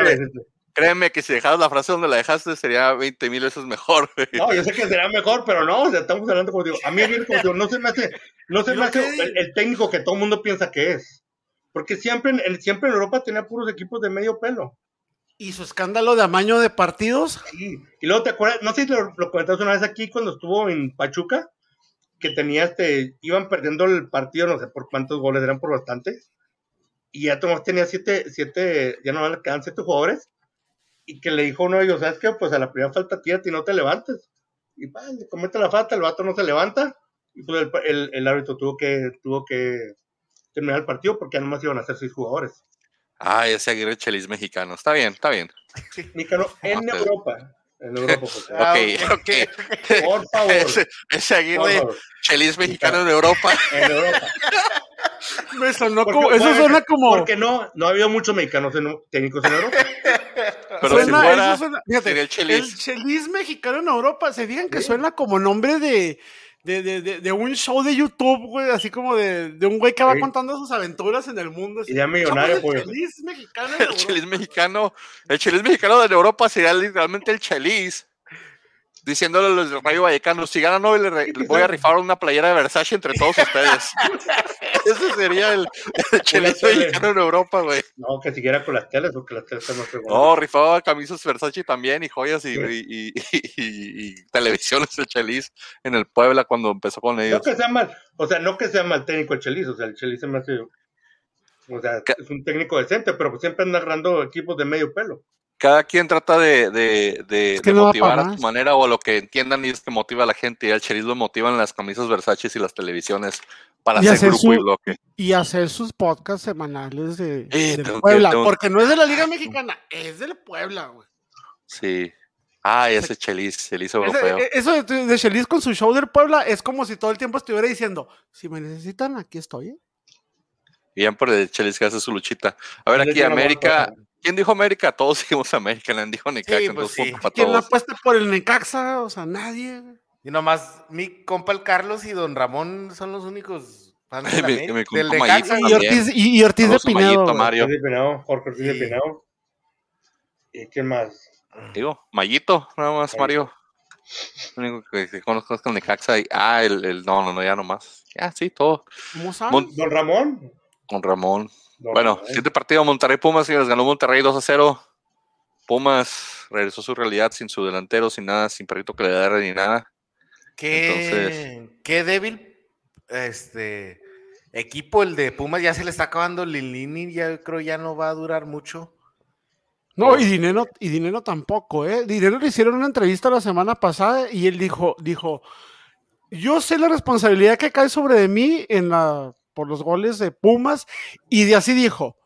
Créeme que si dejaras la frase donde la dejaste sería 20 mil veces mejor.
No, yo sé que sería mejor, pero no, o sea, estamos hablando como digo, a mí como digo, no se me hace, no se me hace el, técnico que todo el mundo piensa que es. Porque siempre, en, siempre en Europa tenía puros equipos de medio pelo.
¿Y su escándalo de amaño de partidos?
Sí. Y luego te acuerdas, no sé si lo, lo comentaste una vez aquí cuando estuvo en Pachuca, que tenía este, iban perdiendo el partido, no sé por cuántos goles, eran por bastantes. Y ya Tomás tenía siete, siete, ya no quedan siete jugadores y que le dijo uno de ellos, ¿sabes qué? Pues a la primera falta tírate y no te levantes. Y pa, le comete la falta, el vato no se levanta, y pues el, el, árbitro tuvo que, tuvo que terminar el partido porque ya nomás iban a ser seis jugadores.
Ah, ese Aguirre Chelis mexicano. Está bien, está bien.
Mexicano en Europa. En Europa.
Ah,
Ok,
ok,
ok.
Por favor.
Ese, ese Aguirre, chelis mexicano en Europa.
En Europa.
Me sonó
Porque-
como, eso suena como.
Porque no, no ha habido muchos mexicanos en- técnicos en Europa.
Pero
suena-
si fuera,
eso suena- fíjate,
sería el Chelis.
el Chelis mexicano en Europa, se fijan que
Sí.
suena como nombre de, de, de, de, de un show de YouTube, güey, así como de, de un güey que va
Sí.
contando sus aventuras en el mundo. así,
Idea millonaria,
"Somos el
pues.
Chelis mexicano en
El
Europa".
chelis mexicano, el chelis mexicano de Europa sería literalmente el chelis. Diciéndole a los de Rayo Vallecano, si ganan hoy le voy a rifar una playera de Versace entre todos ustedes. Ese sería el, el chelis
tele.
mexicano en Europa, güey.
No, que siguiera con las teles, porque las teles están más fregonas.
No, rifaba camisas Versace también y joyas y,
Sí.
y- y- y- y televisiones el chelis en el Puebla cuando empezó con
No
ellos.
que sea mal, o sea, no que sea mal técnico el Chelis, o sea, el Chelis se me hace, o sea,
¿Qué?
es un técnico decente, pero pues siempre anda agarrando equipos de medio pelo.
Cada quien trata de, de, de-
Es que
de
no da
motivar a
más.
su manera o lo que entiendan y es que motiva a la gente y el chelis lo motivan las camisas Versace y las televisiones para
Y
hacer
hacer
grupo y
su-
bloque.
Y hacer sus podcasts semanales de,
Eh, tengo
Puebla,
tengo-
porque no es de la Liga Mexicana, es del Puebla, güey.
Sí. Ay, ese chelis, chelis
Ese-
europeo.
e- Eso de, de Chelis con su show del Puebla es como si todo el tiempo estuviera diciendo, si me necesitan, aquí estoy. ¿eh?".
Bien por el chelis que hace su luchita. A ver, aquí América. ¿Quién dijo América? Todos dijimos América, nadie dijo Necaxa,
Sí, pues sí.
¿Quién la
todos.
apuesta por el Necaxa? O sea, nadie.
Y nomás mi compa el Carlos y don Ramón son los únicos fans de la
Mi-
América-
mi compa
del
Mayito
Necaxa.
Y. Ortiz, y, y Ortiz de
Saludos a
Pinedo.
Mayito,
güey.
Mario.
Ortiz de Pinao, Jorge Ortiz de
Sí.
Pinao. ¿Y quién más?
Digo, Mayito, nada más,
Mayito.
Mario. Lo único que, que conozco es con Necaxa. Y, ah, el, el- no, no, no, ya nomás. Ya, sí, todo.
¿Cómo sabes?
Mon-
¿Don Ramón?
Con Ramón. Bueno,
Ramón.
siguiente partido, Monterrey Pumas, y les ganó Monterrey 2 a 0. Pumas regresó a su realidad sin su delantero, sin nada, sin perrito que le dé ni nada.
Qué,
Entonces-
qué débil este equipo el de Pumas. Ya se le está acabando Lilini, ya creo ya no va a durar mucho.
No, y dinero, y dinero tampoco, ¿eh? Dinero le hicieron una entrevista la semana pasada y él dijo, dijo, yo sé la responsabilidad que cae sobre de mí en la, por los goles de Pumas, y de así dijo,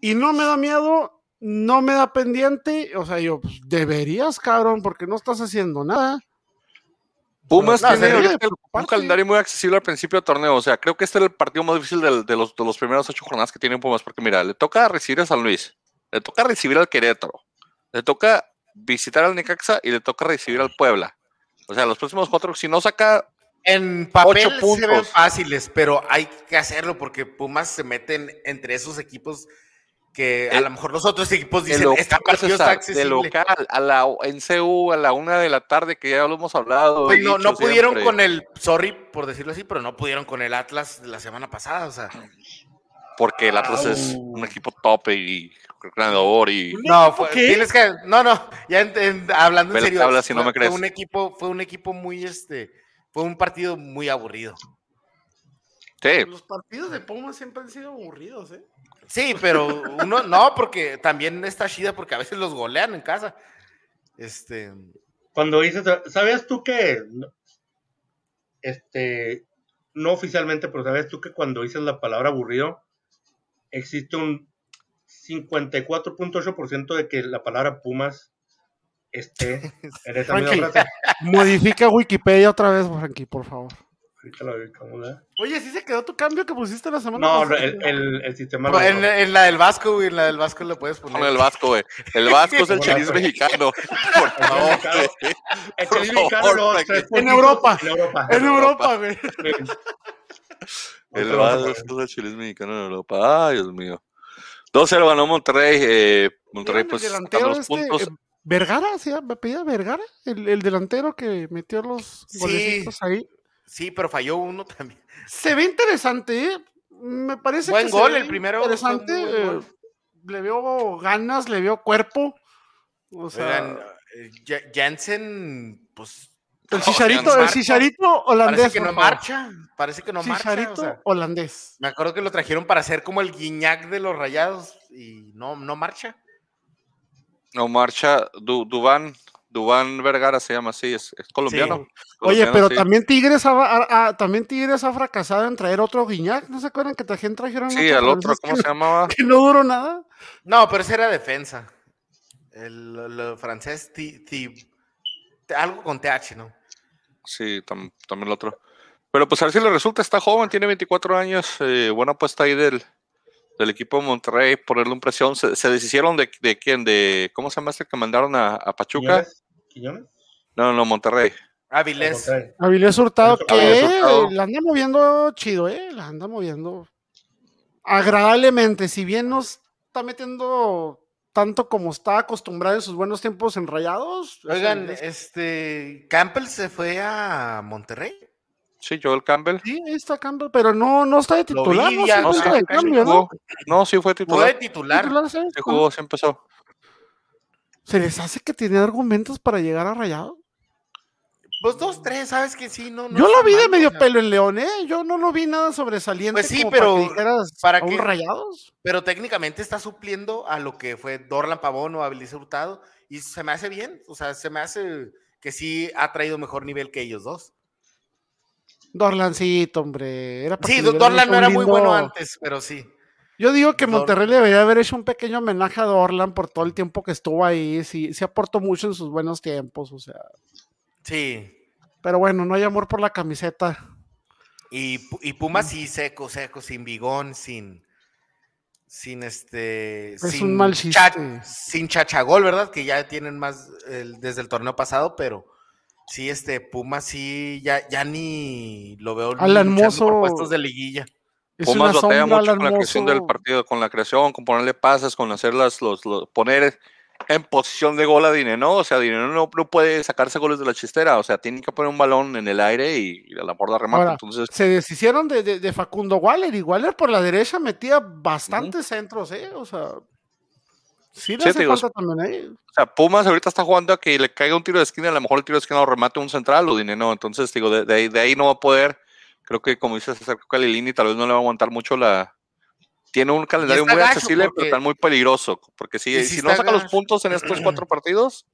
y no me da miedo, no me da pendiente, o sea, yo, pues, deberías, cabrón, porque no estás haciendo nada.
Pumas
No,
tiene
de
un calendario muy accesible al principio del torneo. O sea, creo que este es el partido más difícil del- de, los, de los primeros ocho jornadas que tiene Pumas. Porque mira, le toca recibir a San Luis, le toca recibir al Querétaro, le toca visitar al Necaxa y le toca recibir al Puebla. O sea, los próximos cuatro, si no saca,
En papel
Ocho
se ven fáciles, pero hay que hacerlo porque Pumas se meten entre esos equipos que a
El-
lo mejor los otros equipos dicen,
local,
este partido está
de local, a la, en CU a la una de la tarde, que ya lo hemos hablado.
Pues no, no pudieron
siempre.
con el, sorry por decirlo así, pero no pudieron con el Atlas de la semana pasada, o sea.
Porque el Atlas es un equipo top y ganador y
No, fue,
qué?
tienes que, no, no, ya en- en- hablando en serio,
tabla si no
fue,
me crees.
fue un equipo, fue un equipo muy, este, fue un partido muy aburrido.
sí,
Los partidos de Pumas siempre han sido aburridos, ¿eh?
Sí, pero uno, no, porque también está chida porque a veces los golean en casa. Este,
Cuando dices, ¿sabías tú que, este, no oficialmente, pero sabías tú que cuando dices la palabra aburrido, existe un 54.8% de que la palabra Pumas esté en esa misma
Frankie.
frase?
Modifica Wikipedia otra vez, Frankie, por favor. Oye, ¿sí se quedó tu cambio que pusiste la semana
No,
pasada?
el, el, el sistema
en, en la del Vasco, güey, en la del Vasco le puedes poner.
Con el Vasco, güey. El Vasco es el
pues.
mexicano. Por favor.
El
favor,
mexicano,
En Europa.
En Europa.
En Europa, güey.
El Vasco es el chelis mexicano en Europa. Ay, Dios mío. 2-0 ganó Monterrey. eh, Monterrey,
¿Vieron
pues, los
este,
puntos.
eh, Vergara. ¿Me pedía Vergara? El, el delantero que metió los
Sí.
golecitos ahí.
Sí, pero falló uno también.
Se ve interesante, ¿eh? Me parece
Buen
que se
gol,
ve
el primero
Interesante. eh, le veo ganas, le veo cuerpo. O sea,
Oigan, eh, Ja- Jansen, pues
el chicharito, el chicharito holandés.
parece que no marcha. Parece que no marcha. O sea,
holandés.
me acuerdo que lo trajeron para hacer como el guiñac de los rayados y no, no marcha.
No marcha. Du- Dubán. Dubán Vergara se llama así. Es, es colombiano.
Oye,
Colombiano,
pero
sí.
también Tigres ha, ha- ha- también Tigres ha fracasado en traer otro Guiñac. ¿No se acuerdan que trajeron, trajeron
Sí, al otro, ¿cómo
que,
se llamaba?
que no duró nada?
No, pero ese era defensa. El, el francés algo con TH, ¿no?
Sí, tam- también el otro. Pero pues a ver si le resulta, está joven, tiene 24 años, eh, buena apuesta ahí del, del equipo de Monterrey, ponerle un presión. Se, se deshicieron de, de quién, de, ¿cómo se llama este que mandaron a, a Pachuca?
¿Quiñones? ¿Quiñones?
No, no, Monterrey.
Avilés.
Avilés Hurtado, que la anda moviendo chido, ¿eh? La anda moviendo agradablemente. Si bien no está metiendo tanto como está acostumbrado en sus buenos tiempos en rayados.
Oigan,
es-
este. Campbell se fue a Monterrey.
Sí, Joel Campbell.
Sí, ahí está Campbell, pero no, no está de titular,
vi
no
ya,
se
no,
puso
sí,
de. No,
sí fue
Fue
titular.
titular.
Titular, sí.
Sí jugó, sí empezó.
¿Se les hace que tiene argumentos para llegar a Rayado?
Pues dos, tres, ¿sabes que sí? No, no
Yo lo vi de medio
o sea,
pelo en León, ¿eh? Yo no lo vi nada sobresaliente.
Pues sí,
como
pero
para que dijeras,
para
¿a un
que-
Rayados?
Pero técnicamente está supliendo a lo que fue Dorlan Pavón o Avilés Hurtado. Y se me hace bien. O sea, se me hace que sí ha traído mejor nivel que ellos dos.
Dorlancito, hombre. Era
Sí, Dorlan no era muy bueno antes, pero sí.
Yo digo que Monterrey le debería haber hecho un pequeño homenaje a Dorlan por todo el tiempo que estuvo ahí. Sí, sí aportó mucho en sus buenos tiempos, o sea.
Sí.
Pero bueno, no hay amor por la camiseta.
Y, y Pumas sí, seco, seco, sin bigón, sin. Sin este.
Es
sin
un mal
cha-
chiste.
sin chachagol, ¿verdad? Que ya tienen más el- desde el torneo pasado, pero sí, este Pumas sí, ya, ya ni lo veo
Alan
por
Mozo-
puestos de liguilla.
Es
Pumas batalla
sombra,
mucho
Alan
con la creación del partido, con la creación, con ponerle pases, con hacer las, los, los- poner en posición de gol a Dinero, ¿no? O sea, Dinero no, no puede sacarse goles de la chistera, o sea, tiene que poner un balón en el aire y, y a la borda remata.
Ahora,
Entonces,
Se deshicieron de, de- de Facundo Waller y Waller por la derecha metía bastantes centros, ¿eh? O sea, sí le
Sí,
hace
te digo,
falta también ahí.
o sea, Pumas ahorita está jugando a que le caiga un tiro de esquina, a lo mejor el tiro de esquina lo remate un central o Dinero, entonces digo, de, de ahí, de ahí no va a poder, creo que como dices, César Calilini tal vez no le va a aguantar mucho la... Tiene un calendario muy accesible,
porque-
pero también muy peligroso, porque si, si no saca los puntos en estos cuatro partidos,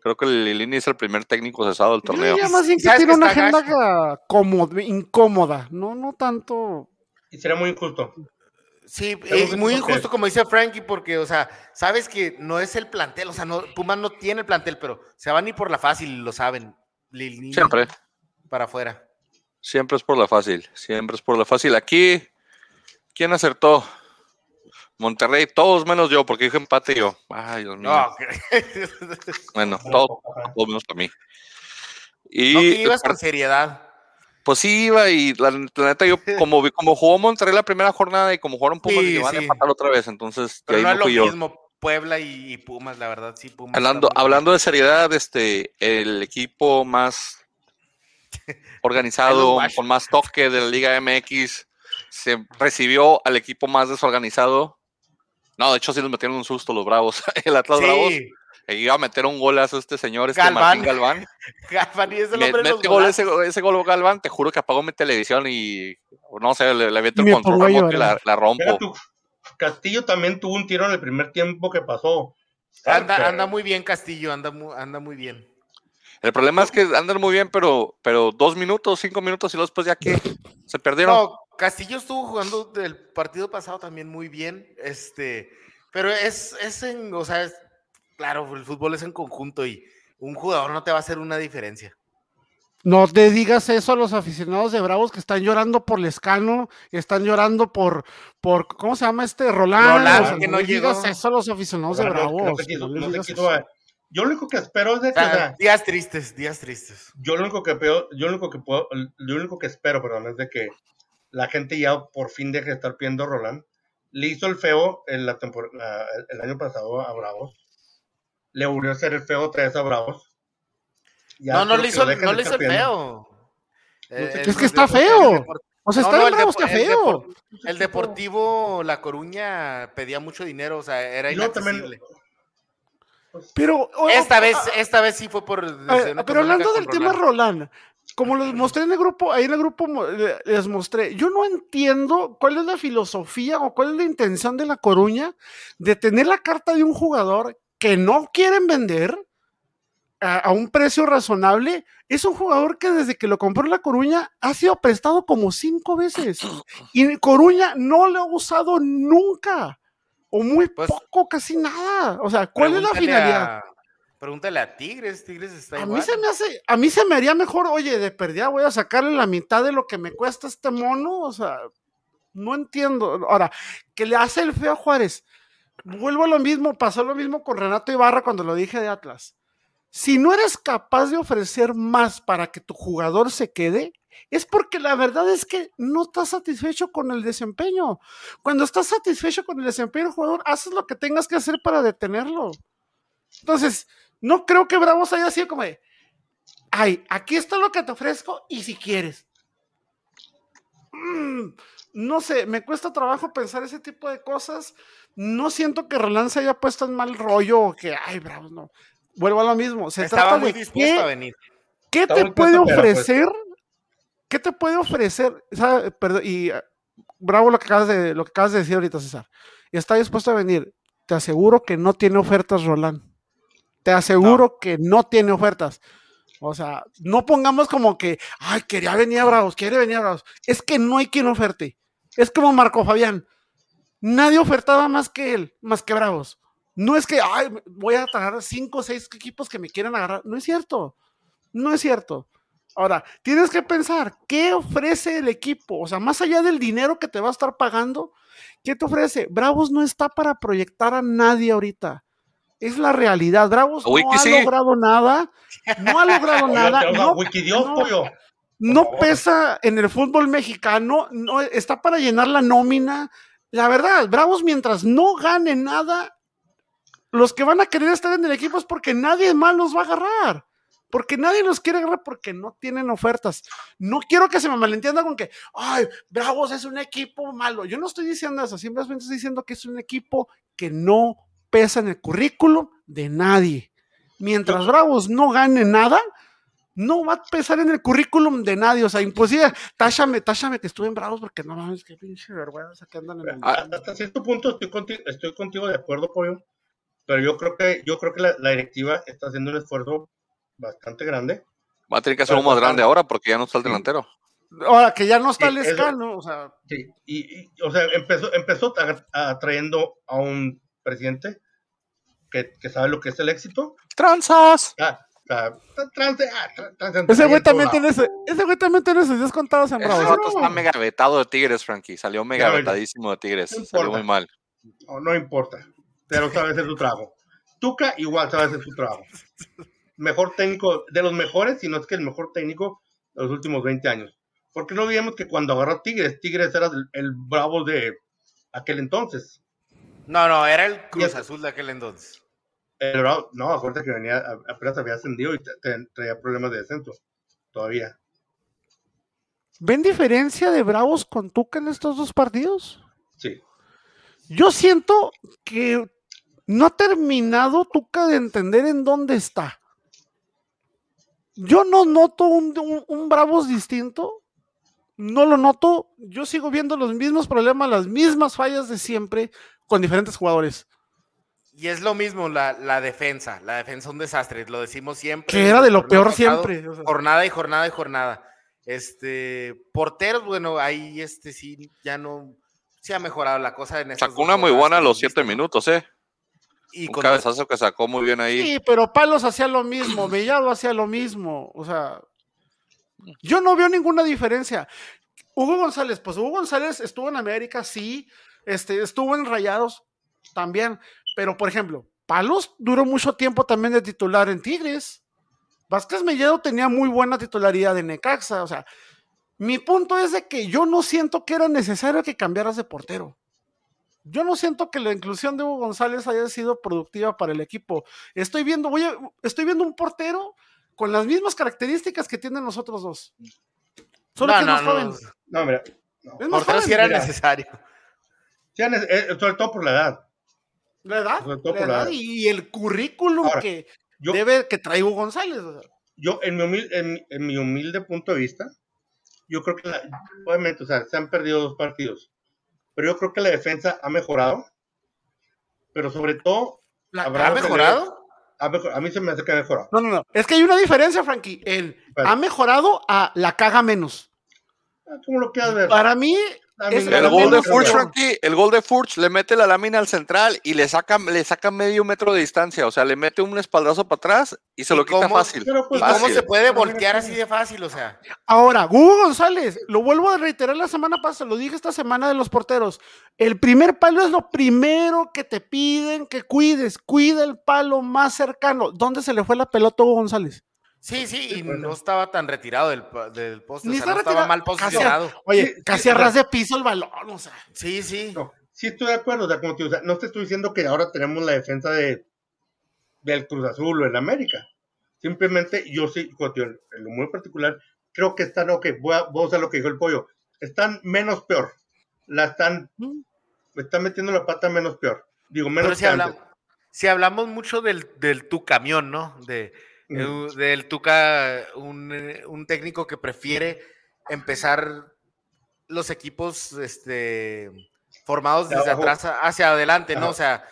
creo que Lilini es el primer técnico cesado del torneo.
más bien que
¿Sabes
tiene
que
una agenda cómoda, incómoda, no, no tanto.
Y sería muy injusto.
Sí, eh,
sí,
muy injusto como dice Frankie, porque, o sea, sabes que no es el plantel, o sea, no, Pumas no tiene el plantel, pero se van ni por la fácil, lo saben. Lilini
Siempre,
Para afuera.
siempre es por la fácil, siempre es por la fácil. Aquí, ¿quién acertó? Monterrey, todos menos yo, porque dije empate yo. Ay, Dios mío.
No.
Bueno, todos, todos menos para mí.
No,
Y
que ibas con seriedad.
Pues sí iba y la, la neta yo como vi- como jugó Monterrey la primera jornada y como jugaron Pumas
Sí,
y van a empatar otra vez, entonces
Pero
ahí
no es lo
yo.
mismo Puebla y, Pumas, la verdad, sí, Pumas.
Hablando, hablando de seriedad, este el equipo más organizado, con más toque de la Liga MX, se recibió al equipo más desorganizado. No, de hecho sí les metieron un susto los Bravos. El Atlas Bravos
Sí,
e iba a meter un golazo este señor, este
Galván.
Martín Galván.
Galván, y es el
Me-
hombre de los
mete gol ese, ese gol Galván, te juro que apagó mi televisión y no sé, le, le aviento el
Me
control remoto y la, la rompo.
Castillo también tuvo un tiro en el primer tiempo que pasó.
Anda, anda muy bien Castillo, anda muy, anda muy bien.
El problema es que andan muy bien, pero, pero dos minutos, cinco minutos y luego después ya que se perdieron.
No, Castillo estuvo jugando del partido pasado también muy bien, este, pero es, es en, o sea, es- claro, el fútbol es en conjunto y un jugador no te va a hacer una diferencia.
No te digas eso a los aficionados de Bravos que están llorando por Lescano, que están llorando por, por ¿cómo se llama este? Roland.
Roland,
o sea,
que
no
no
digas
llegó.
eso a los aficionados de
No, no,
Bravos.
no te quiso-
no les
no te
digas
quiso,
eso.
Yo lo único que espero es de que, o
sea,
sea,
días tristes, días tristes.
yo lo único que veo, yo lo único que puedo, lo único que espero, perdón, es de que la gente ya por fin deje de estar pidiendo a Roland. Le hizo el feo en la tempor- la- el, el año pasado a Bravos. Le volvió a hacer el feo otra vez a Bravos. Ya
no, no le hizo, no
de
le hizo el feo. Eh,
es
el
que está feo. O sea, está
no, el
Bravos,
Depo-
está
el
feo.
Depor- El Deportivo La Coruña pedía mucho dinero, o sea, era inaccesible.
Pero
Esta vez,
ah,
esta vez sí fue por
ah, pero hablando del tema
Roland.
Como les mostré en el grupo, ahí en el grupo les mostré, yo no entiendo cuál es la filosofía o cuál es la intención de la Coruña de tener la carta de un jugador que no quieren vender a, a un precio razonable. Es un jugador que desde que lo compró la Coruña ha sido prestado como cinco veces y Coruña no lo ha usado nunca o muy
Pues,
poco, casi nada. O sea, ¿cuál es la finalidad?
a- Pregúntale a Tigres, Tigres está
A
igual.
mí se me hace, a mí se me haría mejor, oye, de perdida voy a sacarle la mitad de lo que me cuesta este mono, o sea, no entiendo. Ahora, que le hace el feo a Juárez. Vuelvo a lo mismo, pasó lo mismo con Renato Ibarra cuando lo dije de Atlas. Si no eres capaz de ofrecer más para que tu jugador se quede, es porque la verdad es que no estás satisfecho con el desempeño. Cuando estás satisfecho con el desempeño del jugador, haces lo que tengas que hacer para detenerlo. Entonces, no creo que Bravos haya sido como de, ay, aquí está lo que te ofrezco y si quieres. Mm, no sé, me cuesta trabajo pensar ese tipo de cosas. No siento que Roland se haya puesto en mal rollo o que, ay, Bravos, no. Vuelvo a lo mismo. Se
Estaba
trata
muy
de
dispuesto a
qué,
venir.
qué te puede
pues,
ofrecer. ¿Qué te puede ofrecer? Perdón, y ah, bravo lo que acabas de, lo que acabas de decir ahorita, César. Está dispuesto a venir. Te aseguro que no tiene ofertas, Roland. Te aseguro que no tiene ofertas. O sea, no pongamos como que, ay, quería venir a Bravos, quiere venir a Bravos. Es que no hay quien oferte. Es como Marco Fabián. Nadie ofertaba más que él, más que Bravos. No es que, ay, voy a agarrar cinco o seis equipos que me quieran agarrar. No es cierto. No es cierto. Ahora, tienes que pensar, ¿qué ofrece el equipo? O sea, más allá del dinero que te va a estar pagando, ¿qué te ofrece? Bravos no está para proyectar a nadie ahorita. Es la realidad. Bravos no ha
sí.
logrado nada. No ha logrado nada. No,
Wikidios,
no,
pollo.
no
favor.
pesa en el fútbol mexicano, no está para llenar la nómina. La verdad, Bravos mientras no gane nada, los que van a querer estar en el equipo es porque nadie más los va a agarrar. Porque nadie los quiere agarrar porque no tienen ofertas. No quiero que se me malentienda con que, ay, Bravos es un equipo malo. Yo no estoy diciendo eso, simplemente estoy diciendo que es un equipo que no pesa en el currículum de nadie. Mientras Bravos no gane nada, no va a pesar en el currículum de nadie. O sea, imposible. Táchame, táchame que estuve en Bravos porque no mames, qué pinche vergüenza que andan en el.
Ah,
Hasta cierto punto estoy contigo, estoy contigo de acuerdo, pollo. Pero yo creo que, yo creo que la, la directiva está haciendo un esfuerzo bastante grande.
Va a tener que hacer uno más grande ahora porque ya no está el delantero.
Ahora que ya no está
Sí,
el
eso-
escano, o sea,
Sí, y, y, o sea, empezó, empezó a- a- trayendo a un presidente que, que sabe lo que es el éxito.
¡Tranzas!
Ah, ah, ah,
ese güey también tiene ese, ese güey también tiene sus días contados en
Ese
Bravos.
no.
está mega vetado de Tigres, Frankie. Salió mega vetadísimo de Tigres.
no
Salió
importa.
muy mal.
No, no importa, pero sabe hacer su trabajo. Tuca igual sabe hacer su trabajo. Mejor técnico, de los mejores, si no es que el mejor técnico de los últimos 20 años. Porque no olvidemos que cuando agarró Tigres, Tigres era el, el bravo de aquel entonces.
No, no, era el Cruz Azul de aquel entonces.
El Bravo- no, acuérdate que venía, apenas había ascendido y te- te- traía problemas de descenso. Todavía.
¿Ven diferencia de Bravos con Tuca en estos dos partidos?
Sí.
Yo siento que no ha terminado Tuca de entender en dónde está. Yo no noto un, un- un Bravos distinto. No lo noto. Yo sigo viendo los mismos problemas, las mismas fallas de siempre con diferentes jugadores.
Y es lo mismo la, la defensa. La defensa un desastre, lo decimos siempre.
Que era de lo peor
pasado,
siempre. o sea.
Jornada y jornada y jornada. Este, porteros, bueno, ahí este sí, ya no, sí ha mejorado la cosa en
Sacó una muy buena a los siete minutos, ¿eh?
Y
Un
con
cabezazo que sacó muy bien ahí.
Sí, pero Palos hacía lo mismo, Mellado hacía lo mismo. O sea, yo no veo ninguna diferencia. Hugo González, pues Hugo González estuvo en América, sí, este, estuvo en Rayados también, pero por ejemplo, Palos duró mucho tiempo también de titular en Tigres. Vázquez Mellado tenía muy buena titularidad en Necaxa, o sea, mi punto es de que yo no siento que era necesario que cambiaras de portero. Yo no siento que la inclusión de Hugo González haya sido productiva para el equipo. Estoy viendo, voy a- estoy viendo un portero con las mismas características que tienen los otros dos. Solo
No,
que es
no,
más
no,
joven.
No, mira. no.
Es más joven.
era
mira.
necesario.
Sí, eh, sobre todo por la edad.
La edad, la
la
edad. y el currículum
Ahora,
que
Yo,
debe que trae Hugo González. o sea.
yo en, mi humilde, en, mi- en mi humilde punto de vista, yo creo que, la- obviamente, o sea, se han perdido dos partidos, pero yo creo que la defensa ha mejorado, pero sobre todo,
La-
¿Ha mejorado?
ha mejor- a mí se me hace que ha mejorado.
no, no, no. Es que hay una diferencia, Frankie. El ha mejorado a la caga menos.
Ah, ¿Cómo lo quieras ver?
Para mí,
el gol de Furch, Frankie, el gol de Furch le mete la lámina al central y le saca, le saca medio metro de distancia. O sea, le mete un espaldazo para atrás y se lo quita fácil.
Pues, cómo se puede voltear así de fácil? O sea.
Ahora, Hugo González, lo vuelvo a reiterar la semana pasada, lo dije esta semana de los porteros. El primer palo es lo primero que te piden que cuides. Cuida el palo más cercano. ¿Dónde se le fue la pelota a Hugo González?
Sí, sí, y no estaba tan retirado del, del poste, o sea, no estaba mal posicionado.
oye, casi a ras de piso el balón, o sea.
Sí, sí.
sí, estoy de acuerdo, o sea, como te, o sea, no te estoy diciendo que ahora tenemos la defensa de del Cruz Azul o el América. Simplemente yo sí, en lo muy particular, creo que están, ok, voy a, voy a usar lo que dijo el pollo, están menos peor. La están, mm. me están metiendo la pata menos peor. Digo, menos
si hablamos, si hablamos mucho del, del tu camión, ¿no? De del Tuca, un, técnico que prefiere empezar los equipos este, formados desde atrás hacia adelante, ¿no? O sea,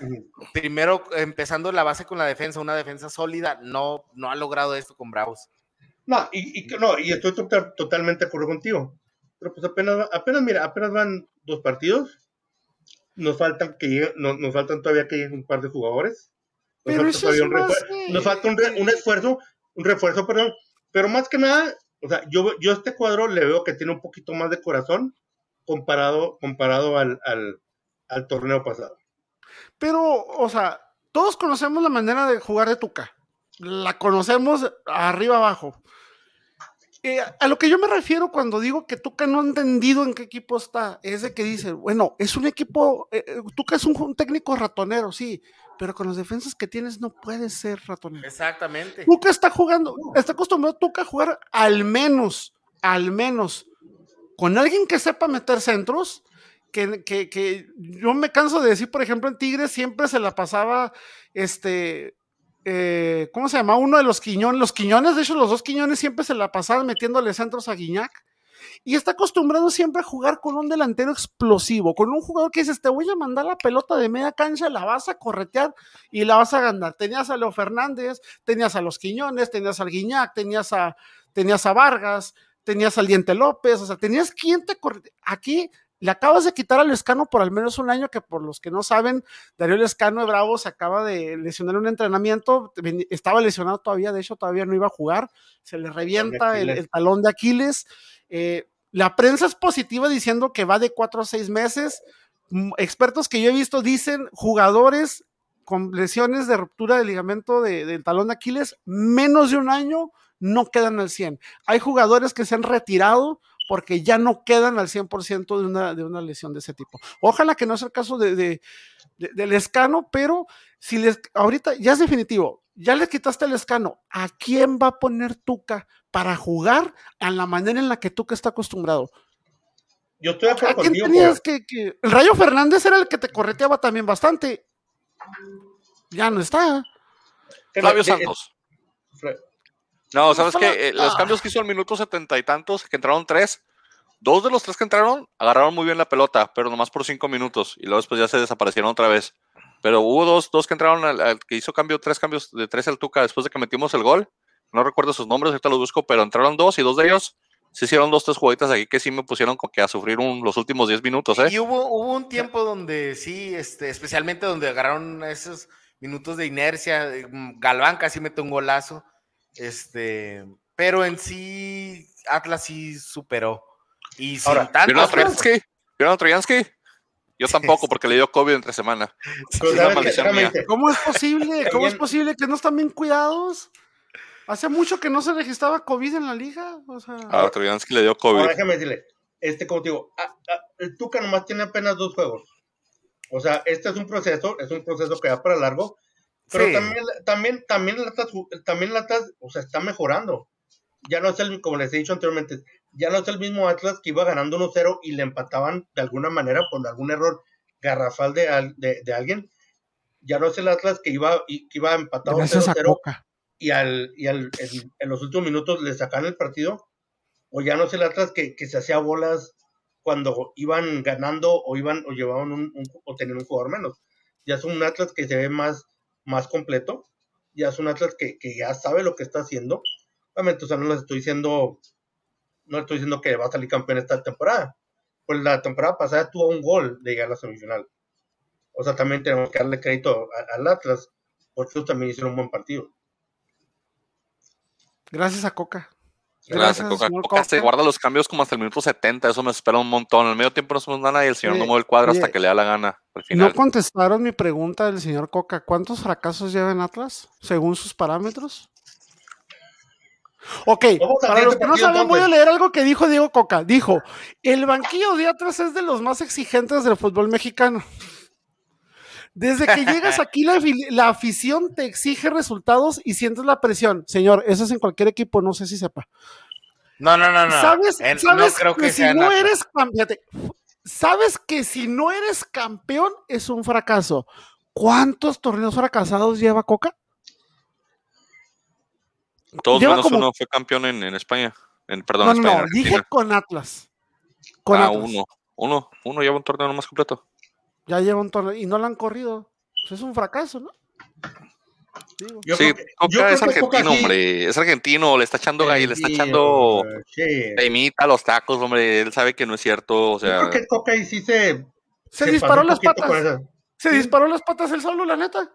primero empezando la base con la defensa, una defensa sólida, no, no ha logrado esto con Bravos.
No, y, no, y estoy totalmente de acuerdo contigo. Pero pues apenas, apenas, mira, apenas van dos partidos. Nos faltan que nos faltan todavía que lleguen un par de jugadores. Nos falta, un, un, esfuerzo, un refuerzo, perdón. Pero más que nada, o sea, yo, yo este cuadro le veo que tiene un poquito más de corazón comparado, comparado al, al, torneo pasado.
Pero, o sea, todos conocemos la manera de jugar de Tuca. La conocemos arriba abajo. Eh, a lo que yo me refiero cuando digo que Tuca no ha entendido en qué equipo está, es de que dice, bueno, es un equipo, eh, eh, Tuca es un, técnico ratonero, sí, pero con los defensas que tienes no puedes ser ratonero.
Exactamente.
Tuca está jugando, está acostumbrado Tuca a jugar al menos, al menos, con alguien que sepa meter centros, que, que, que yo me canso de decir, por ejemplo, en Tigres siempre se la pasaba, este, eh, ¿cómo se llama? Uno de los Quiñones, los Quiñones, de hecho los dos Quiñones siempre se la pasaban metiéndole centros a Guiñac. Y está acostumbrado siempre a jugar con un delantero explosivo, con un jugador que dices, te voy a mandar la pelota de media cancha, la vas a corretear y la vas a ganar. Tenías a Leo Fernández, tenías a los Quiñones, tenías al Guiñac, tenías a, tenías a Vargas, tenías al Diente López, o sea, tenías quien te corre. Aquí le acabas de quitar al Lescano por al menos un año, que por los que no saben, Darío Lescano de Bravo se acaba de lesionar un entrenamiento, estaba lesionado todavía, de hecho todavía no iba a jugar, se le revienta el, talón de Aquiles. Eh, la prensa es positiva diciendo que va de cuatro a seis meses. Mm, expertos que yo he visto dicen jugadores con lesiones de ruptura del ligamento del talón de Aquiles, menos de un año no quedan al 100. Hay jugadores que se han retirado porque ya no quedan al 100% de una, de una lesión de ese tipo. Ojalá que no sea el caso de, de, del escano, pero si les, ahorita ya es definitivo, ya le quitaste el escano, ¿a quién va a poner Tuca para jugar a la manera en la que Tuca está acostumbrado?
Yo estoy
¿A quién tenías que, que, El Rayo Fernández era el que te correteaba también bastante. Ya no está.
Flavio Santos. No, sabes que eh, los cambios que hizo al minuto setenta y tantos, que entraron tres, dos de los tres que entraron agarraron muy bien la pelota, pero nomás por cinco minutos y luego después ya se desaparecieron otra vez. Pero hubo dos, dos que entraron, al, que hizo cambio, tres cambios de tres al Tuca después de que metimos el gol. No recuerdo sus nombres, ahorita los busco, pero entraron dos y dos de ellos se hicieron dos, tres juguetes aquí que sí me pusieron como que a sufrir los últimos diez minutos, ¿eh?
Y hubo, hubo un tiempo donde sí, este, especialmente donde agarraron esos minutos de inercia. Mm, Galván casi mete un golazo. Este, pero en sí, Atlas sí superó. Y sin
Ahora, tanto. ¿Vieron a Troyansky? Yo tampoco, porque le dio COVID entre semana.
¿Cómo es posible? ¿Cómo es posible que no están bien cuidados? Hace mucho que no se registraba COVID en la liga. O sea...
A Troyansky le dio COVID.
déjame decirle, este, como digo, el Tuca nomás tiene apenas dos juegos. O sea, este es un proceso, es un proceso que va para largo. Pero también, también, también el Atlas, también o sea, está mejorando. Ya no es el, como les he dicho anteriormente, ya no es el mismo Atlas que iba ganando 1-0 y le empataban de alguna manera por algún error garrafal de, de, alguien. Ya no es el Atlas que iba, que iba empatado 0-0 y, al, y al, en, los últimos minutos le sacan el partido. O ya no es el Atlas que, que se hacía bolas cuando iban ganando o iban o llevaban un, o tenían un jugador menos. Ya es un Atlas que se ve más más completo. Ya es un Atlas que, ya sabe lo que está haciendo. Obviamente, o sea, no les estoy diciendo, no estoy diciendo que va a salir campeón esta temporada. pues la temporada pasada tuvo un gol de llegar a la semifinal. O sea, también tenemos que darle crédito al Atlas, porque ellos también hicieron un buen partido.
Gracias a Coca.
Gracias, Coca. Coca se guarda los cambios como hasta el minuto 70, eso me espera un montón. En el medio tiempo no hacemos nada y el señor
Oye,
no mueve el cuadro hasta que le da la gana al final.
No contestaron mi pregunta del señor Coca. ¿Cuántos fracasos lleva en Atlas según sus parámetros? Ok, para los que no saben, voy a leer algo que dijo Diego Coca. Dijo, el banquillo de Atlas es de los más exigentes del fútbol mexicano. Desde que llegas aquí, la, la afición te exige resultados y sientes la presión. Señor, eso es en cualquier equipo, no sé si sepa.
No, no, no, no.
¿Sabes,
En-
sabes
no creo
que,
que,
si no eres campeón, sabes que si no eres campeón es un fracaso. ¿Cuántos torneos fracasados lleva Coca?
Todos
lleva
menos
como-
uno fue campeón en, en España. En, perdón,
No,
España,
no,
en
dije con Atlas. Con
ah,
Atlas.
uno. Uno, uno lleva un torneo más completo.
Ya lleva un torneo y no lo han corrido. Pues es un fracaso, ¿no? Digo.
Yo
sí,
creo que- yo
es argentino, hombre. Es argentino, le está echando gallo, le está echando. imita los tacos, hombre. Él sabe que no es cierto. O
Yo
sea,
creo que Coca ahí sí se.
Se disparó las patas. Se
Sí.
disparó las patas él solo, la neta.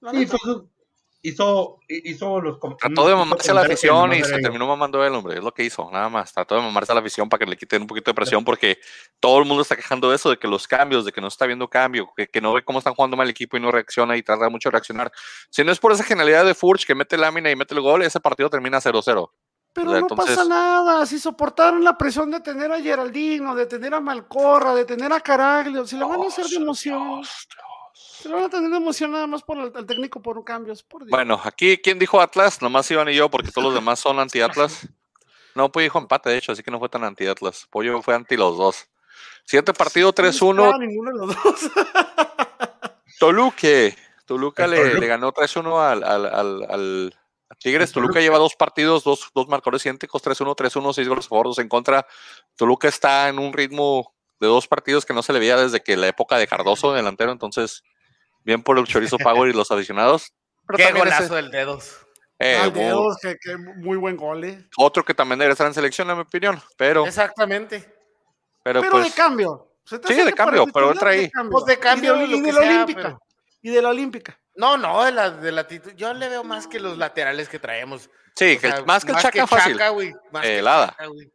La
Sí,
neta.
fue su- hizo, hizo los
trató de mamarse a la afición y se terminó mamando él, hombre. Es lo que hizo, nada más. Trató de mamarse a la afición para que le quiten un poquito de presión porque todo el mundo está quejando de eso, de que los cambios, de que no está viendo cambio, que, que no ve cómo están jugando mal el equipo y no reacciona y tarda mucho en reaccionar. Si no es por esa genialidad de Furch que mete lámina y mete el gol, ese partido termina 0-0.
Pero no
entonces-
pasa nada, si soportaron la presión de tener a Geraldino, de tener a Malcorra, de tener a Caraglio, si le van a hacer de emoción, se van a tener de emoción nada más por el, el técnico por cambios, por Dios.
Bueno, aquí, ¿quién dijo Atlas? Nomás Iván y yo, porque todos los demás son anti-Atlas. No, pues dijo empate, de hecho, así que no fue tan anti-Atlas. Pollo fue anti los dos. Siguiente partido,
No
3-1,
esperaba ninguno de los dos.
Toluque. Toluca le,
Toluca.
le ganó 3-1 al, al, al, al- Tigres. Toluca
Toluca.
lleva dos partidos, dos, dos marcadores idénticos, 3-1, 3-1, 6 goles a favor, dos en contra. Toluca está en un ritmo de dos partidos que no se le veía desde que la época de Cardoso, delantero. Entonces, bien por el Chorizo Power y los aficionados. Pero
Qué
ese-
golazo del dedos.
eh,
Al
muy-
dedos, que, que muy buen gol, eh.
otro que también debería estar en selección, en mi opinión. Pero,
Exactamente.
pero,
Pero
pues,
de cambio. Se te
Sí, de cambio, pero
titular,
entra ahí.
de cambio.
Pues de cambio,
y de, y la
sea,
olímpica.
pero-
Y de la olímpica.
No, no, de la, de la Yo le veo más que los laterales que traemos.
sí,
O
que
sea,
más que el Chaca fácil.
Chaca, güey, más que el. Chaca, güey.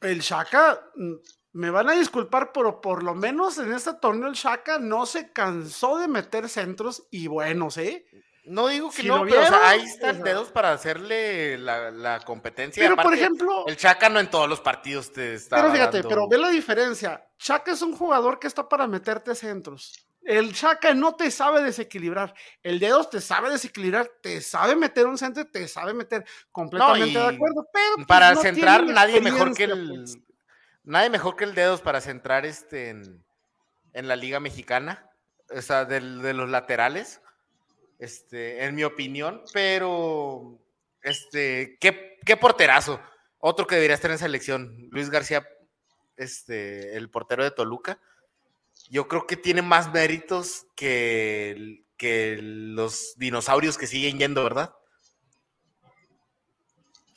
El Shaka, mm, me van a disculpar, pero por lo menos en este torneo el Shaka no se cansó de meter centros y buenos, ¿eh?
No digo que
Si
no, pero o sea, ahí está el
o sea.
dedos para hacerle la, la competencia.
Pero por ejemplo,
el Chaca no en todos los partidos te está.
pero fíjate,
dando-
pero ve la diferencia. Shaka es un jugador que está para meterte centros. El Shaka no te sabe desequilibrar. El Dedos te sabe desequilibrar, te sabe meter un centro, te sabe meter completamente de acuerdo. Pero pues,
Para
no
centrar, nadie mejor que el.
pues.
Nadie mejor que el dedos para centrar este en, la Liga Mexicana. O sea, de los laterales. Este, en mi opinión. Pero. Este. ¿Qué, qué porterazo? Otro que debería estar en selección. Luis García, este, el portero de Toluca. Yo creo que tiene más méritos que, que los dinosaurios que siguen yendo, ¿verdad?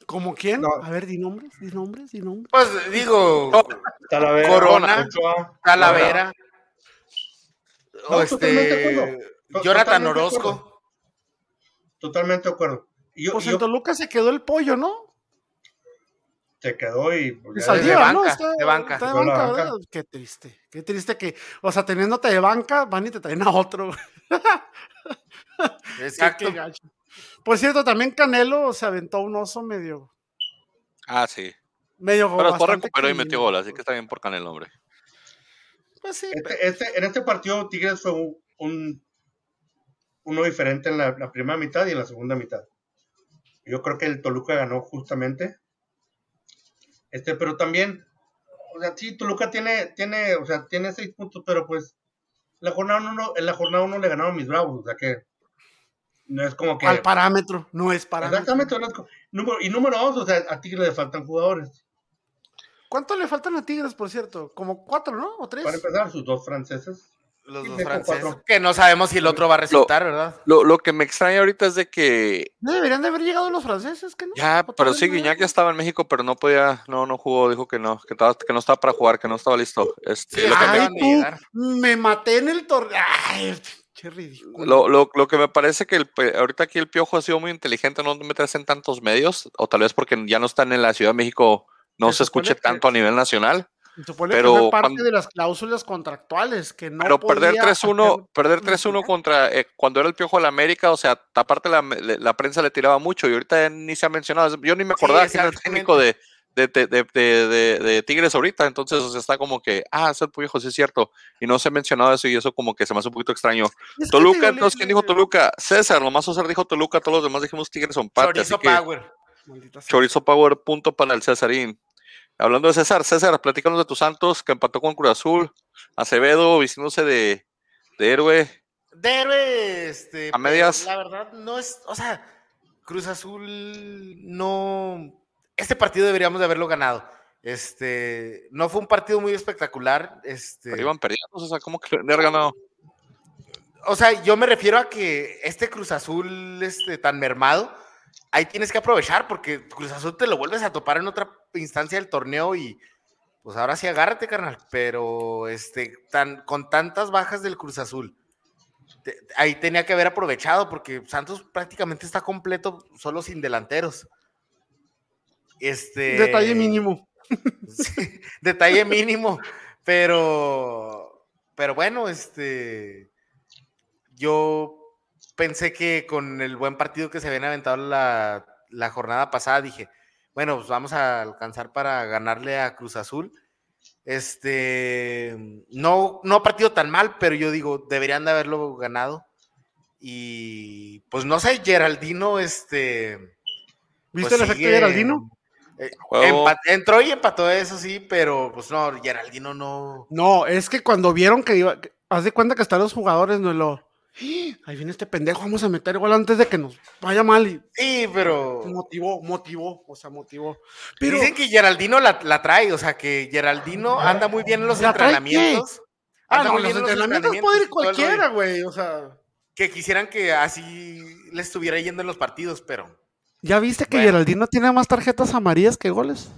¿Como quién?
No.
A ver, di nombres, di nombres, di nombres.
Pues digo,
Talavera,
Corona.
Ochoa,
Talavera.
No,
o
totalmente de
este. Jonathan
de
Orozco.
acuerdo. Totalmente de acuerdo. Yo,
Pues
y
en
yo
Toluca se quedó el pollo, ¿no?
se quedó y pues,
Y
ya
salió.
desde-
Saldívar, ¿no?
banca,
Está,
de banca.
está de banca,
banca.
Qué triste, qué triste que, o sea, teniéndote de banca, van y te traen a otro.
Exacto.
qué gacho. Por cierto, también Canelo se aventó un oso medio,
Ah, sí.
medio
Pero después recuperó y metió gol, así que está bien por Canelo, hombre.
Pues sí,
Este, este- en este partido Tigres fue un, un- uno diferente en la, la primera mitad y en la segunda mitad. Yo creo que el Toluca ganó justamente. Este, pero también, o sea, sí, Toluca tiene, tiene, o sea, tiene seis puntos, pero pues la jornada uno, en la jornada uno le ganaron mis bravos, o sea que no es como que
al parámetro, no es parámetro.
exactamente no es co- número, y número dos, o sea, a Tigres le faltan jugadores.
¿Cuánto le faltan a Tigres, por cierto? Como cuatro, ¿no? ¿O tres?
Para empezar, sus dos franceses.
Los dos franceses.
cuatro.
Que no sabemos si el otro va a resultar, ¿verdad?
Lo, lo que me extraña ahorita es de que
No deberían de haber llegado los franceses, ¿que no?
ya,
¿Otra
pero sí? Guiñac ya estaba en México, pero no podía, no, no jugó, dijo que no, que, estaba, que no estaba para jugar, que no estaba listo. Este,
Sí,
lo, que,
acaban
Ay, tú, me maté en el torneo. Qué ridículo.
lo, lo- lo que me parece que el, ahorita aquí el Piojo ha sido muy inteligente no meterse en tantos medios, o tal vez porque ya no están en la Ciudad de México, no
Se
se escuche
que-
tanto a nivel nacional.
Supone
pero
que fue parte
cuando-
de las cláusulas contractuales, que no
pero perder
podía
3-1,
hacer-
perder 3-1 contra eh, cuando era el Piojo de la América, o sea, aparte la, la prensa le tiraba mucho y ahorita ni se ha mencionado. Yo ni me
Sí,
acordaba quién era el técnico de. De, de, de- de- de Tigres ahorita, entonces o sea, está como que, ah, es el sí es cierto, y no se ha mencionado eso y eso como que se me hace un poquito extraño.
Es
Toluca, entonces,
le-
¿quién dijo Toluca? César, nomás César dijo Toluca, todos los demás dijimos Tigres son parte,
Chorizo Power.
Chorizo Power, punto para el Cesarín. Hablando de César, César, platícanos de tus Santos, que empató con Cruz Azul, Acevedo, vistiéndose de, de héroe.
De héroe, este.
A medias.
La verdad, no es. O sea, Cruz Azul no. Este partido deberíamos de haberlo ganado. Este. No fue un partido muy espectacular. Este.
Pero iban perdiendo, o sea, ¿cómo que le haber ganado?
O sea, yo me refiero a que este Cruz Azul este, tan mermado, ahí tienes que aprovechar porque Cruz Azul te lo vuelves a topar en otra instancia del torneo y pues ahora sí agárrate, carnal. Pero este, tan, con tantas bajas del Cruz Azul, te- ahí tenía que haber aprovechado porque Santos prácticamente está completo solo sin delanteros. Este,
Detalle mínimo.
Sí, detalle mínimo, pero, pero bueno, este, yo pensé que con el buen partido que se habían aventado la, la jornada pasada, dije, bueno, pues vamos a alcanzar para ganarle a Cruz Azul. Este, no, no partido tan mal, pero yo digo, deberían de haberlo ganado. Y pues no sé, Geraldino, este...
¿Viste
pues,
el efecto
sigue-
de Geraldino?
Eh, entró y empató eso sí, pero pues no, Geraldino no.
No, es que cuando vieron que iba, que- haz de cuenta que están los jugadores, no lo. "¡Ah! Ahí viene este pendejo, vamos a meter gol antes de que nos vaya mal. Y
Sí, pero
motivó, motivó, o sea, motivó. Pero
dicen que Geraldino la, la trae, o sea, que Geraldino anda muy bien en los
¿La trae
entrenamientos.
ah, no,
muy
los
en
entrenamientos puede ir cualquiera, güey. O sea,
Que quisieran que así le estuviera yendo en los partidos, pero
¿ya viste que
Bueno.
Geraldino tiene más tarjetas amarillas que goles?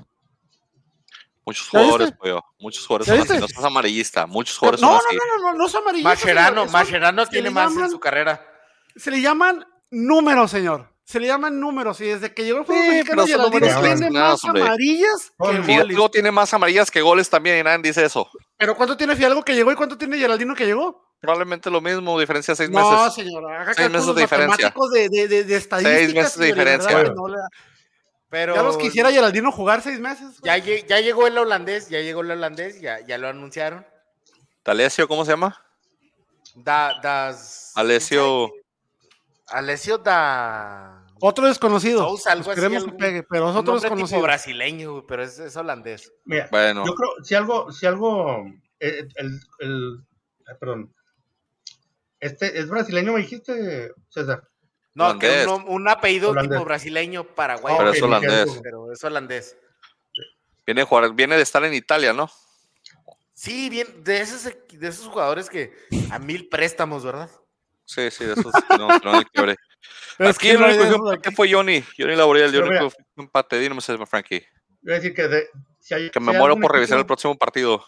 Muchos
¿Ya
jugadores, pollo, muchos jugadores
¿Ya
son así, no seas amarillista, muchos
No,
jugadores
no,
son
no,
así.
no, no, no son amarillos.
Mascherano, Mascherano tiene más
llaman-
en su carrera.
Se le llaman números, señor. Se le llaman números. Y desde que llegó el fútbol
Sí,
mexicano, Geraldino tiene más
hombre.
amarillas que goles.
Fidalgo tiene más amarillas que goles también y nadie dice eso.
¿Pero cuánto tiene Fidalgo que llegó y cuánto tiene Geraldino que llegó?
Probablemente lo mismo, diferencia seis
No,
meses.
señor, haga
Seis meses de diferencia.
de, de, de, de estadísticas.
meses de diferencia.
verdad no
Pero
ya los quisiera Geraldino jugar seis meses.
ya, ya llegó el holandés, ya llegó el holandés, ya, ya lo anunciaron.
Talesio, ¿cómo se llama?
Da, das,
Alessio.
Alessio da.
Otro desconocido.
Sousa, algo
Pues
así,
que pegue, pero es
un
otro desconocido.
brasileño, pero es, es holandés.
Mira,
Bueno,
yo creo, si algo, si algo, eh, el, el- perdón, este, ¿es brasileño me dijiste, César?
No, que
Holandés.
un, un apellido
Holandés.
tipo brasileño, paraguayo.
Pero
Ok,
es holandés.
pero es holandés.
viene, a jugar, viene de estar en Italia, ¿no?
Sí, bien, de esos, de esos jugadores que a mil préstamos, ¿verdad?
Sí, sí, de esos que no, que no quiebre.
Pero es que
el único que fue- que Johnny. Johnny Laboriel, el
Pero
único que empate. Dime, César Frankie.
Iba a decir que, de- si hay-
Que
si
me
hay
muero por revisar el
equipo-
próximo partido.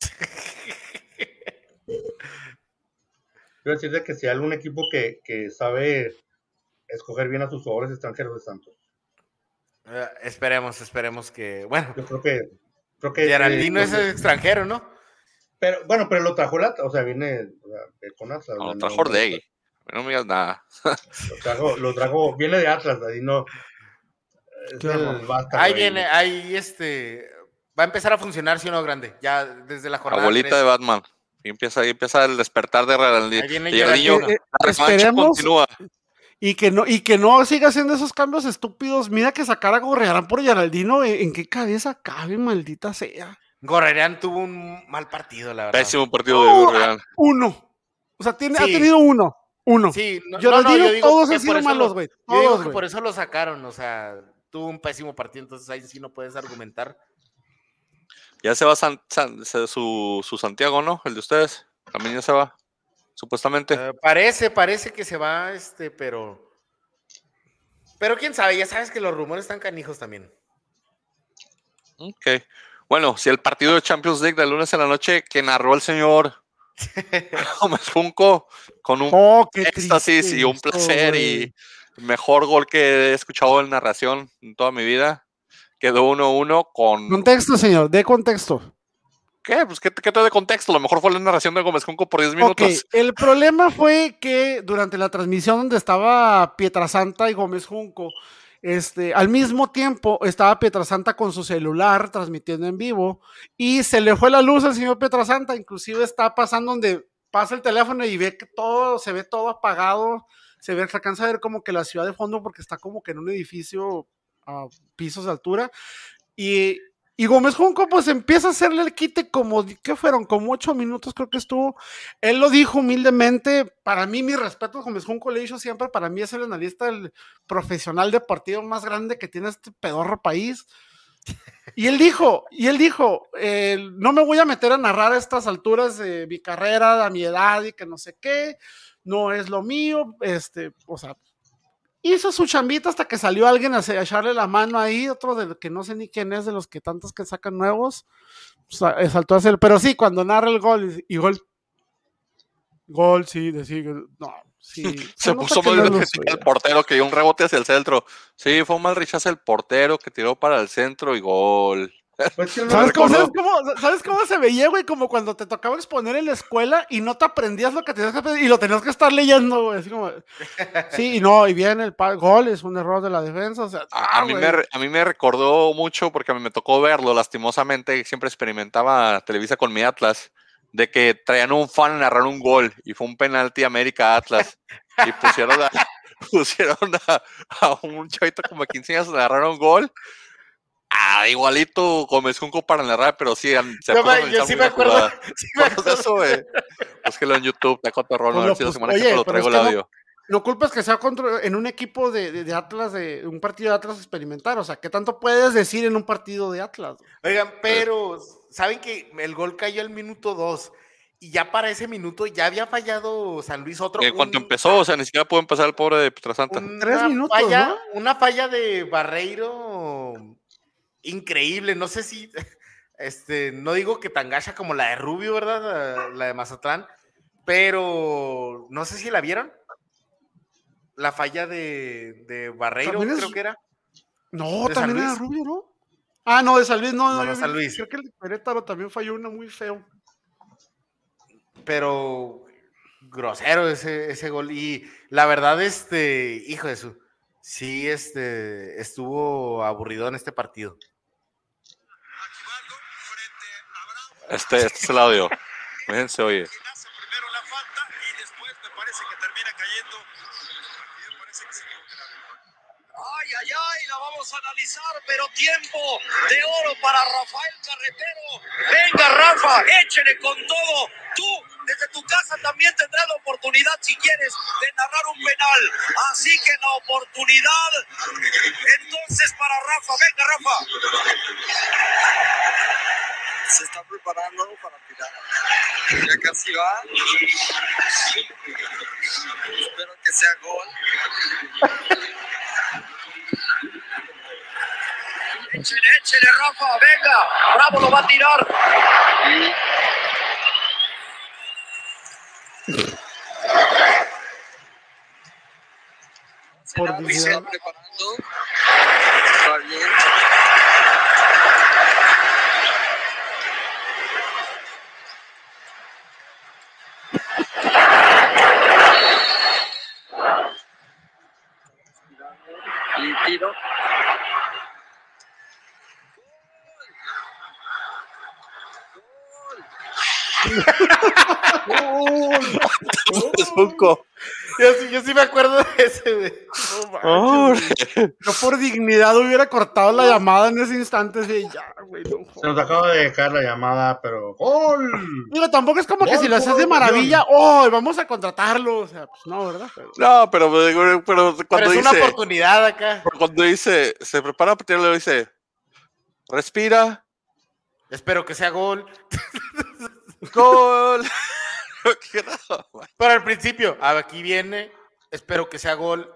A decir de que si hay algún equipo que, que sabe escoger bien a sus jugadores extranjeros de Santos.
Eh, esperemos, esperemos que. Bueno,
Yo creo que, creo que
Geraldino
eh,
es extranjero, ¿no?
Pero, bueno, pero lo trajo Lata, o sea, viene o sea, de con Atlas.
Lo trajo Ordegui. No me digas nada.
Lo trajo, lo trajo, viene de Atlas, ahí no.
Ahí viene, ahí este. Va a empezar a funcionar, si o no, grande. Ya desde la jornada.
Abuelita
tres.
de Batman. Y empieza, empieza el despertar de Y
Geraldino.
Eh, eh,
la
esperemos
continúa.
y que no y que no siga haciendo esos cambios estúpidos. Mira que sacara Gorrearán por Geraldino. ¿En, en qué cabeza cabe, maldita sea?
Gorrerán tuvo un mal partido, la verdad.
Pésimo partido de
No,
Gorreal.
Uno. O sea, tiene, ha tenido uno. Uno.
Sí, no, no,
Geraldino,
no, yo digo
todos han sido malos,
lo-
güey.
Yo digo que por eso lo sacaron, o sea, tuvo un pésimo partido, entonces ahí sí no puedes argumentar.
Ya se va San- su, su Santiago, ¿no? El de ustedes. También ya se va, supuestamente.
Eh, parece, parece que se va, este, pero. Pero quién sabe, ya sabes que los rumores están canijos también.
Ok. Bueno, si el partido de Champions League de lunes en la noche que narró el señor Gómez Junco con un
Oh,
éxtasis
triste
y un placer y mejor gol que he escuchado en narración en toda mi vida. Quedó 1-1 con...
Contexto, señor, de contexto.
¿Qué? Pues ¿qué, qué te de contexto? Lo mejor fue la narración de Gómez Junco por 10
Ok,
minutos.
el problema fue que durante la transmisión donde estaba Pietrasanta y Gómez Junco, este, al mismo tiempo estaba Pietrasanta con su celular transmitiendo en vivo y se le fue la luz al señor Pietrasanta, inclusive está pasando donde pasa el teléfono y ve que todo, se ve todo apagado, se ve, se alcanza a ver como que la ciudad de fondo porque está como que en un edificio a pisos de altura y y Gómez Junco, pues empieza a hacerle el quite como, ¿qué fueron? Como ocho minutos creo que estuvo. Él lo dijo humildemente. Para mí, mi respeto Gómez Junco, le he siempre, para mí es el analista el profesional deportivo más grande que tiene este pedorro país. Y él dijo, y él dijo, eh, no me voy a meter a narrar a estas alturas de mi carrera, a mi edad y que no sé qué, no es lo mío, este, o sea, hizo su chambita hasta que salió alguien a, echarle la mano ahí, otro de que no sé ni quién es, de los que tantos que sacan nuevos, sa- eh, saltó a hacer, pero sí, cuando narra el gol y, y gol, gol, sí, decir, no, sí.
Se puso muy
no
el portero que dio un rebote hacia el centro. Sí, fue un mal rechazo el portero que tiró para el centro y gol.
Pues que
¿Sabes cómo. ¿sabes, cómo, ¿Sabes cómo se veía, güey? Como cuando te tocaba exponer en la escuela y no te aprendías lo que tenías que aprender y lo tenías que estar leyendo, güey. Así como, sí, y no, y viene el gol, es un error de la defensa. O sea,
A, a
ah,
mí me, a mí me recordó mucho porque a mí me tocó verlo, lastimosamente, siempre experimentaba Televisa con mi Atlas, de que traían un fan a narrar un gol y fue un penalti América Atlas y pusieron a, pusieron a, a un chavito como de 15 años a narrar un gol. Ah, igualito Gómez Junco para narrar, pero sí, se a
me- yo sí me
la
acuerdo. sí me
¿Cuántos de
acuerdo.
eso, güey? Búsquelo en YouTube, te cotorrón, a
Pues
ver
lo
si la semana que te lo
es
traigo el
que no-
audio.
No culpas que sea contra, en un equipo de, de- de Atlas, de un partido de Atlas experimentar. O sea, ¿qué tanto puedes decir en un partido de Atlas? güey?
Oigan, pero saben que el gol cayó al minuto 2 y ya para ese minuto ya había fallado San Luis otro.
En cuanto empezó, o sea, ni siquiera pudo empezar el pobre de Pietrasanta.
una
Tres minutos,
falla,
¿no?
Una falla de Barreiro increíble. No sé si, este, no digo que tan gacha como la de Rubio, ¿verdad? La, la de Mazatlán, pero no sé si la vieron. La falla de, de Barreiro,
es-
creo que era.
No,
¿De San
también era? Rubio, ¿no? Ah, no, de San Luis, no, no,
No, San Luis.
Creo que el de Querétaro también falló una muy feo.
pero grosero ese, ese gol. Y la verdad, este, hijo de su, sí, este, estuvo aburrido en este partido.
Este, este es el audio. Fíjense, oye.
hace primero la falta y después me parece que termina cayendo. Y me parece que se equivoca el árbitro. Ay, ay, ay, la vamos a analizar, pero tiempo de oro para Rafael Carretero. Venga, Rafa, échele con todo. Tú, desde tu casa, también tendrás la oportunidad, si quieres, de narrar un penal. Así que la oportunidad, entonces, para Rafa. Venga, Rafa. Se está preparando para tirar. Ya casi va. Espero que sea gol. Échele, échele, Rafa, venga. Bravo lo va a tirar.
Por
Se
dignidad.
está preparando. Está bien. Y tiro.
Es.
Yo, sí- yo sí me acuerdo de ese, güey.
Oh,
Yo por dignidad hubiera cortado la llamada en ese instante. Así, ya, güey, no jodas.
Se nos acaba de caer la llamada, pero ¡gol!
Digo, tampoco es como que si lo haces de maravilla, oh, vamos a contratarlo. O sea, pues no, ¿verdad? Pero-
No, pero, pero, pero
Pero
cuando
es una
dice,
oportunidad acá.
cuando dice, se prepara para tirarle, dice, respira,
Espero que sea gol.
gol. que no.
Pero al principio, aquí viene, espero que sea gol.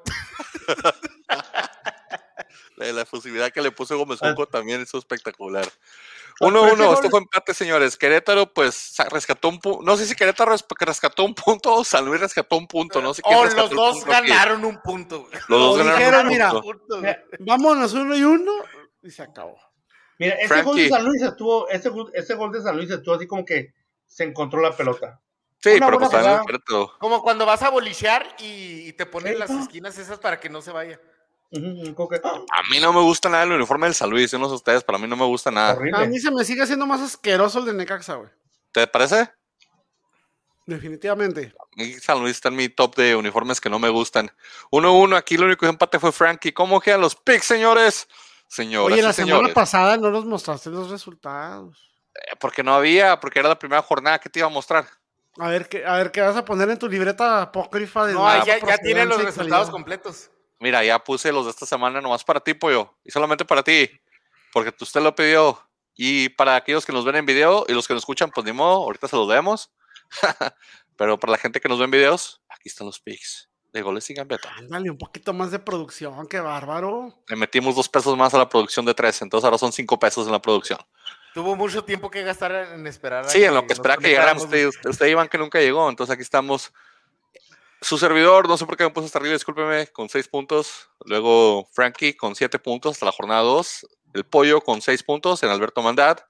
La, la que le puso Gómez
Ah.
Junco también es espectacular.
Ah,
1-1,
pero ese
esto fue empate, señores. Querétaro, pues, rescató un punto. No sé si Querétaro res- rescató un punto o San Luis rescató un punto. No sé quién
los dos ganaron un punto.
Los dos
O
ganaron
dijeron,
un
mira,
punto.
Punto, güey.
Vámonos uno y uno y se acabó.
Mira, ese gol de
Frankie.
San Luis estuvo, ese, gol- ese gol de San Luis estuvo así como que se encontró la pelota.
Sí,
Una
pero pues también Querétaro.
Como cuando vas a bolichear y, y te ponen las esquinas esas para que no se vaya.
¡ah!
A mí no me gusta nada el uniforme del San Luis. No sé ustedes, pero a mí no me gusta nada.
horrible.
A mí se me sigue haciendo más asqueroso el de Necaxa, güey.
¿Te parece?
Definitivamente.
A mí San Luis está en mi top de uniformes que no me gustan. 1-1, aquí el único empate fue Frankie. ¿Cómo quedan los picks, señores? Señoras
Oye, la
y
semana
señores.
pasada no nos mostraste los resultados.
Eh, Porque no había, porque era la primera jornada que te iba a mostrar.
A ver qué, a ver qué vas a poner en tu libreta apócrifa de
No,
la
ya, ya tienen los resultados
calidad.
completos.
Mira, ya puse los de esta semana nomás para ti, pollo. Y solamente para ti. Porque tú- usted lo pidió. Y para aquellos que nos ven en video y los que nos escuchan, pues ni modo, ahorita se los vemos. Pero para la gente que nos ve en videos, aquí están los picks de goles y gambeta.
Dale un poquito más de producción, qué bárbaro.
Le metimos dos pesos más a la producción de tres, entonces ahora son cinco pesos en la producción.
Tuvo mucho tiempo que gastar en esperar. a
Sí, en lo que esperaba que
conectáramos.
usted, usted Iván que nunca llegó, entonces aquí estamos. Su servidor, no sé por qué me puso hasta arriba, discúlpeme, con seis puntos. Luego Frankie con siete puntos hasta la jornada dos. El Pollo con seis puntos en Alberto Mandat.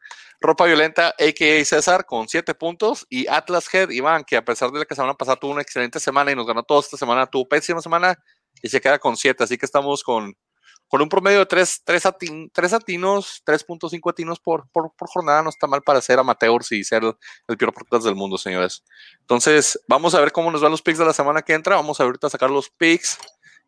Ropa Violenta, a.k.a. César, con siete puntos. Y Atlas Head, Iván, que a pesar de la que semana pasada tuvo una excelente semana y nos ganó toda esta semana, tuvo pésima semana y se queda con siete. Así que estamos con, con un promedio de tres, tres, atin- tres atinos, 3.5 atinos por, por, por jornada. No está mal para ser amateurs y ser el peor podcast del mundo, señores. Entonces, vamos a ver cómo nos van los picks de la semana que entra. Vamos a ahorita a sacar los picks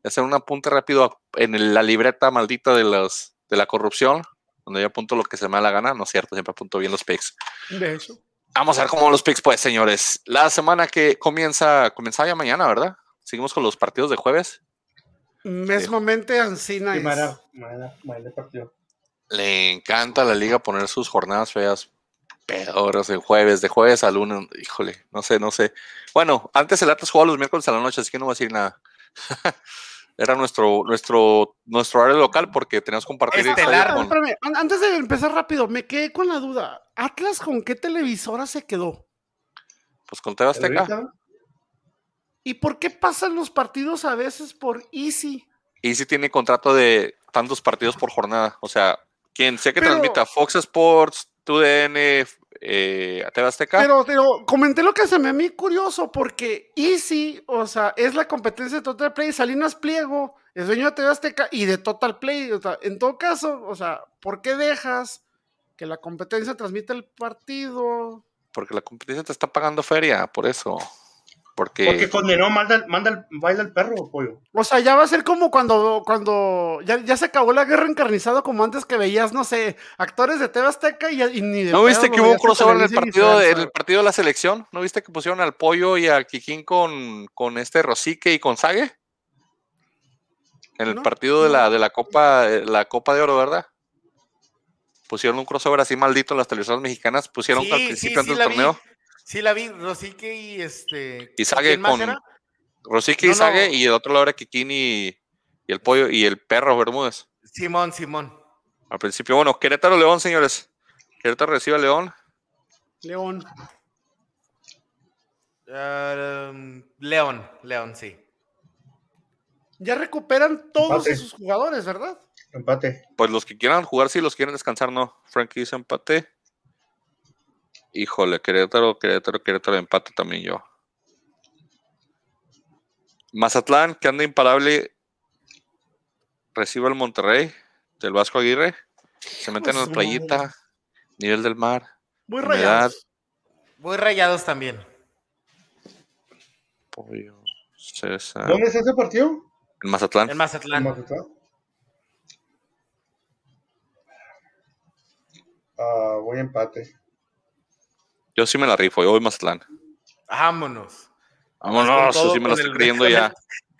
y hacer un apunte rápido en la libreta maldita de, las, de la corrupción, donde yo apunto lo que se me da la gana. No es cierto, siempre apunto bien los picks.
De hecho.
Vamos a ver cómo van los picks, pues, señores. La semana que comienza, comienza ya mañana, ¿verdad? Seguimos con los partidos de jueves.
Mesmamente Ancina
Sí, Mara partido.
Le encanta a la liga poner sus jornadas feas pedoras de jueves, de jueves a lunes. Híjole, no sé, no sé. Bueno, antes el Atlas jugaba los miércoles a la noche, así que no voy a decir nada. Era nuestro, nuestro, nuestro horario local porque teníamos que compartir el
Estelar.
con-
espérame, antes de empezar rápido, me quedé con la duda. ¿Atlas con qué televisora se quedó?
pues con TV Azteca.
¿Y por qué pasan los partidos a veces por Easy?
Y sí tiene contrato de tantos partidos por jornada. O sea, quien sea que
Pero-
transmita Fox Sports, TUDN, eh, TV Azteca.
Pero, pero comenté lo que se me a mí curioso, porque Easy, o sea, es la competencia de Total Play. Salinas Pliego es dueño de TV Azteca y de Total Play. O sea, en todo caso, o sea, ¿por qué dejas que la competencia transmita el partido?
Porque la competencia te está pagando feria, por eso. Porque,
Porque condenó, manda, manda el, baila el perro, pollo.
O sea, ya va a ser como cuando, cuando ya, ya se acabó la guerra encarnizada, como antes que veías, no sé, actores de TV Azteca y, y ni de
¿No viste que hubo un crossover en el partido, de, en el partido de la selección? ¿No viste que pusieron al Pollo y al Kikín con, con este Rosique y con Sague? En el
No,
partido de la, de la Copa eh, la Copa de Oro, ¿verdad? Pusieron un crossover así maldito en las televisoras mexicanas, pusieron al principio antes del
vi. Sí, la vi. Rosique y este.
Y Sague
¿quién más
con-? Rosique y
No, no.
Sague, y el otro lado era Kikín y, y el Pollo y el Perro Bermúdez.
Simón, Simón.
Al principio, bueno, Querétaro León, señores. Querétaro recibe a León.
León.
Ah, León, León, sí.
Ya recuperan todos
Empate.
esos jugadores, ¿verdad?
Empate.
Pues los que quieran jugar, sí, los que quieren descansar, no. Frankie dice empate. Híjole, Querétaro, Querétaro, Querétaro, empate también yo. Mazatlán, que anda imparable, recibe al Monterrey del Vasco Aguirre. Se meten
Pues
en la playita, nivel del mar.
Muy
Humedad.
rayados.
Voy rayados también.
Pollo, César.
¿Dónde es ese partido?
En Mazatlán.
En
En
Mazatlán.
Mazatlán. Ah, voy a empate.
Yo sí me la rifo, yo voy Mazatlán.
Vámonos.
Vámonos, sí me la estoy
el-
creyendo
con
ya.
el-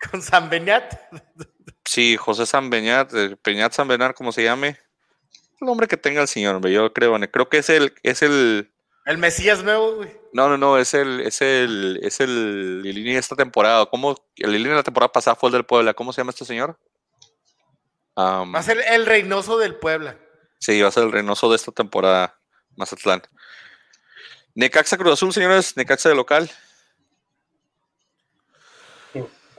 Con San Beñat.
Sí, José San Beñat, eh, Peñat San Beñat, como se llame. El nombre que tenga el señor, hombre, yo creo, creo que es el, es el
El Mesías nuevo, güey.
No, no, no, es el, es el, es el Lilini de esta temporada. ¿Cómo? El Lilini de la temporada pasada fue el del Puebla. ¿Cómo se llama este señor?
Va a ser el Reynoso del Puebla.
sí, va a ser el Reynoso de esta temporada, Mazatlán. Necaxa Cruz Azul, señores. Necaxa de local.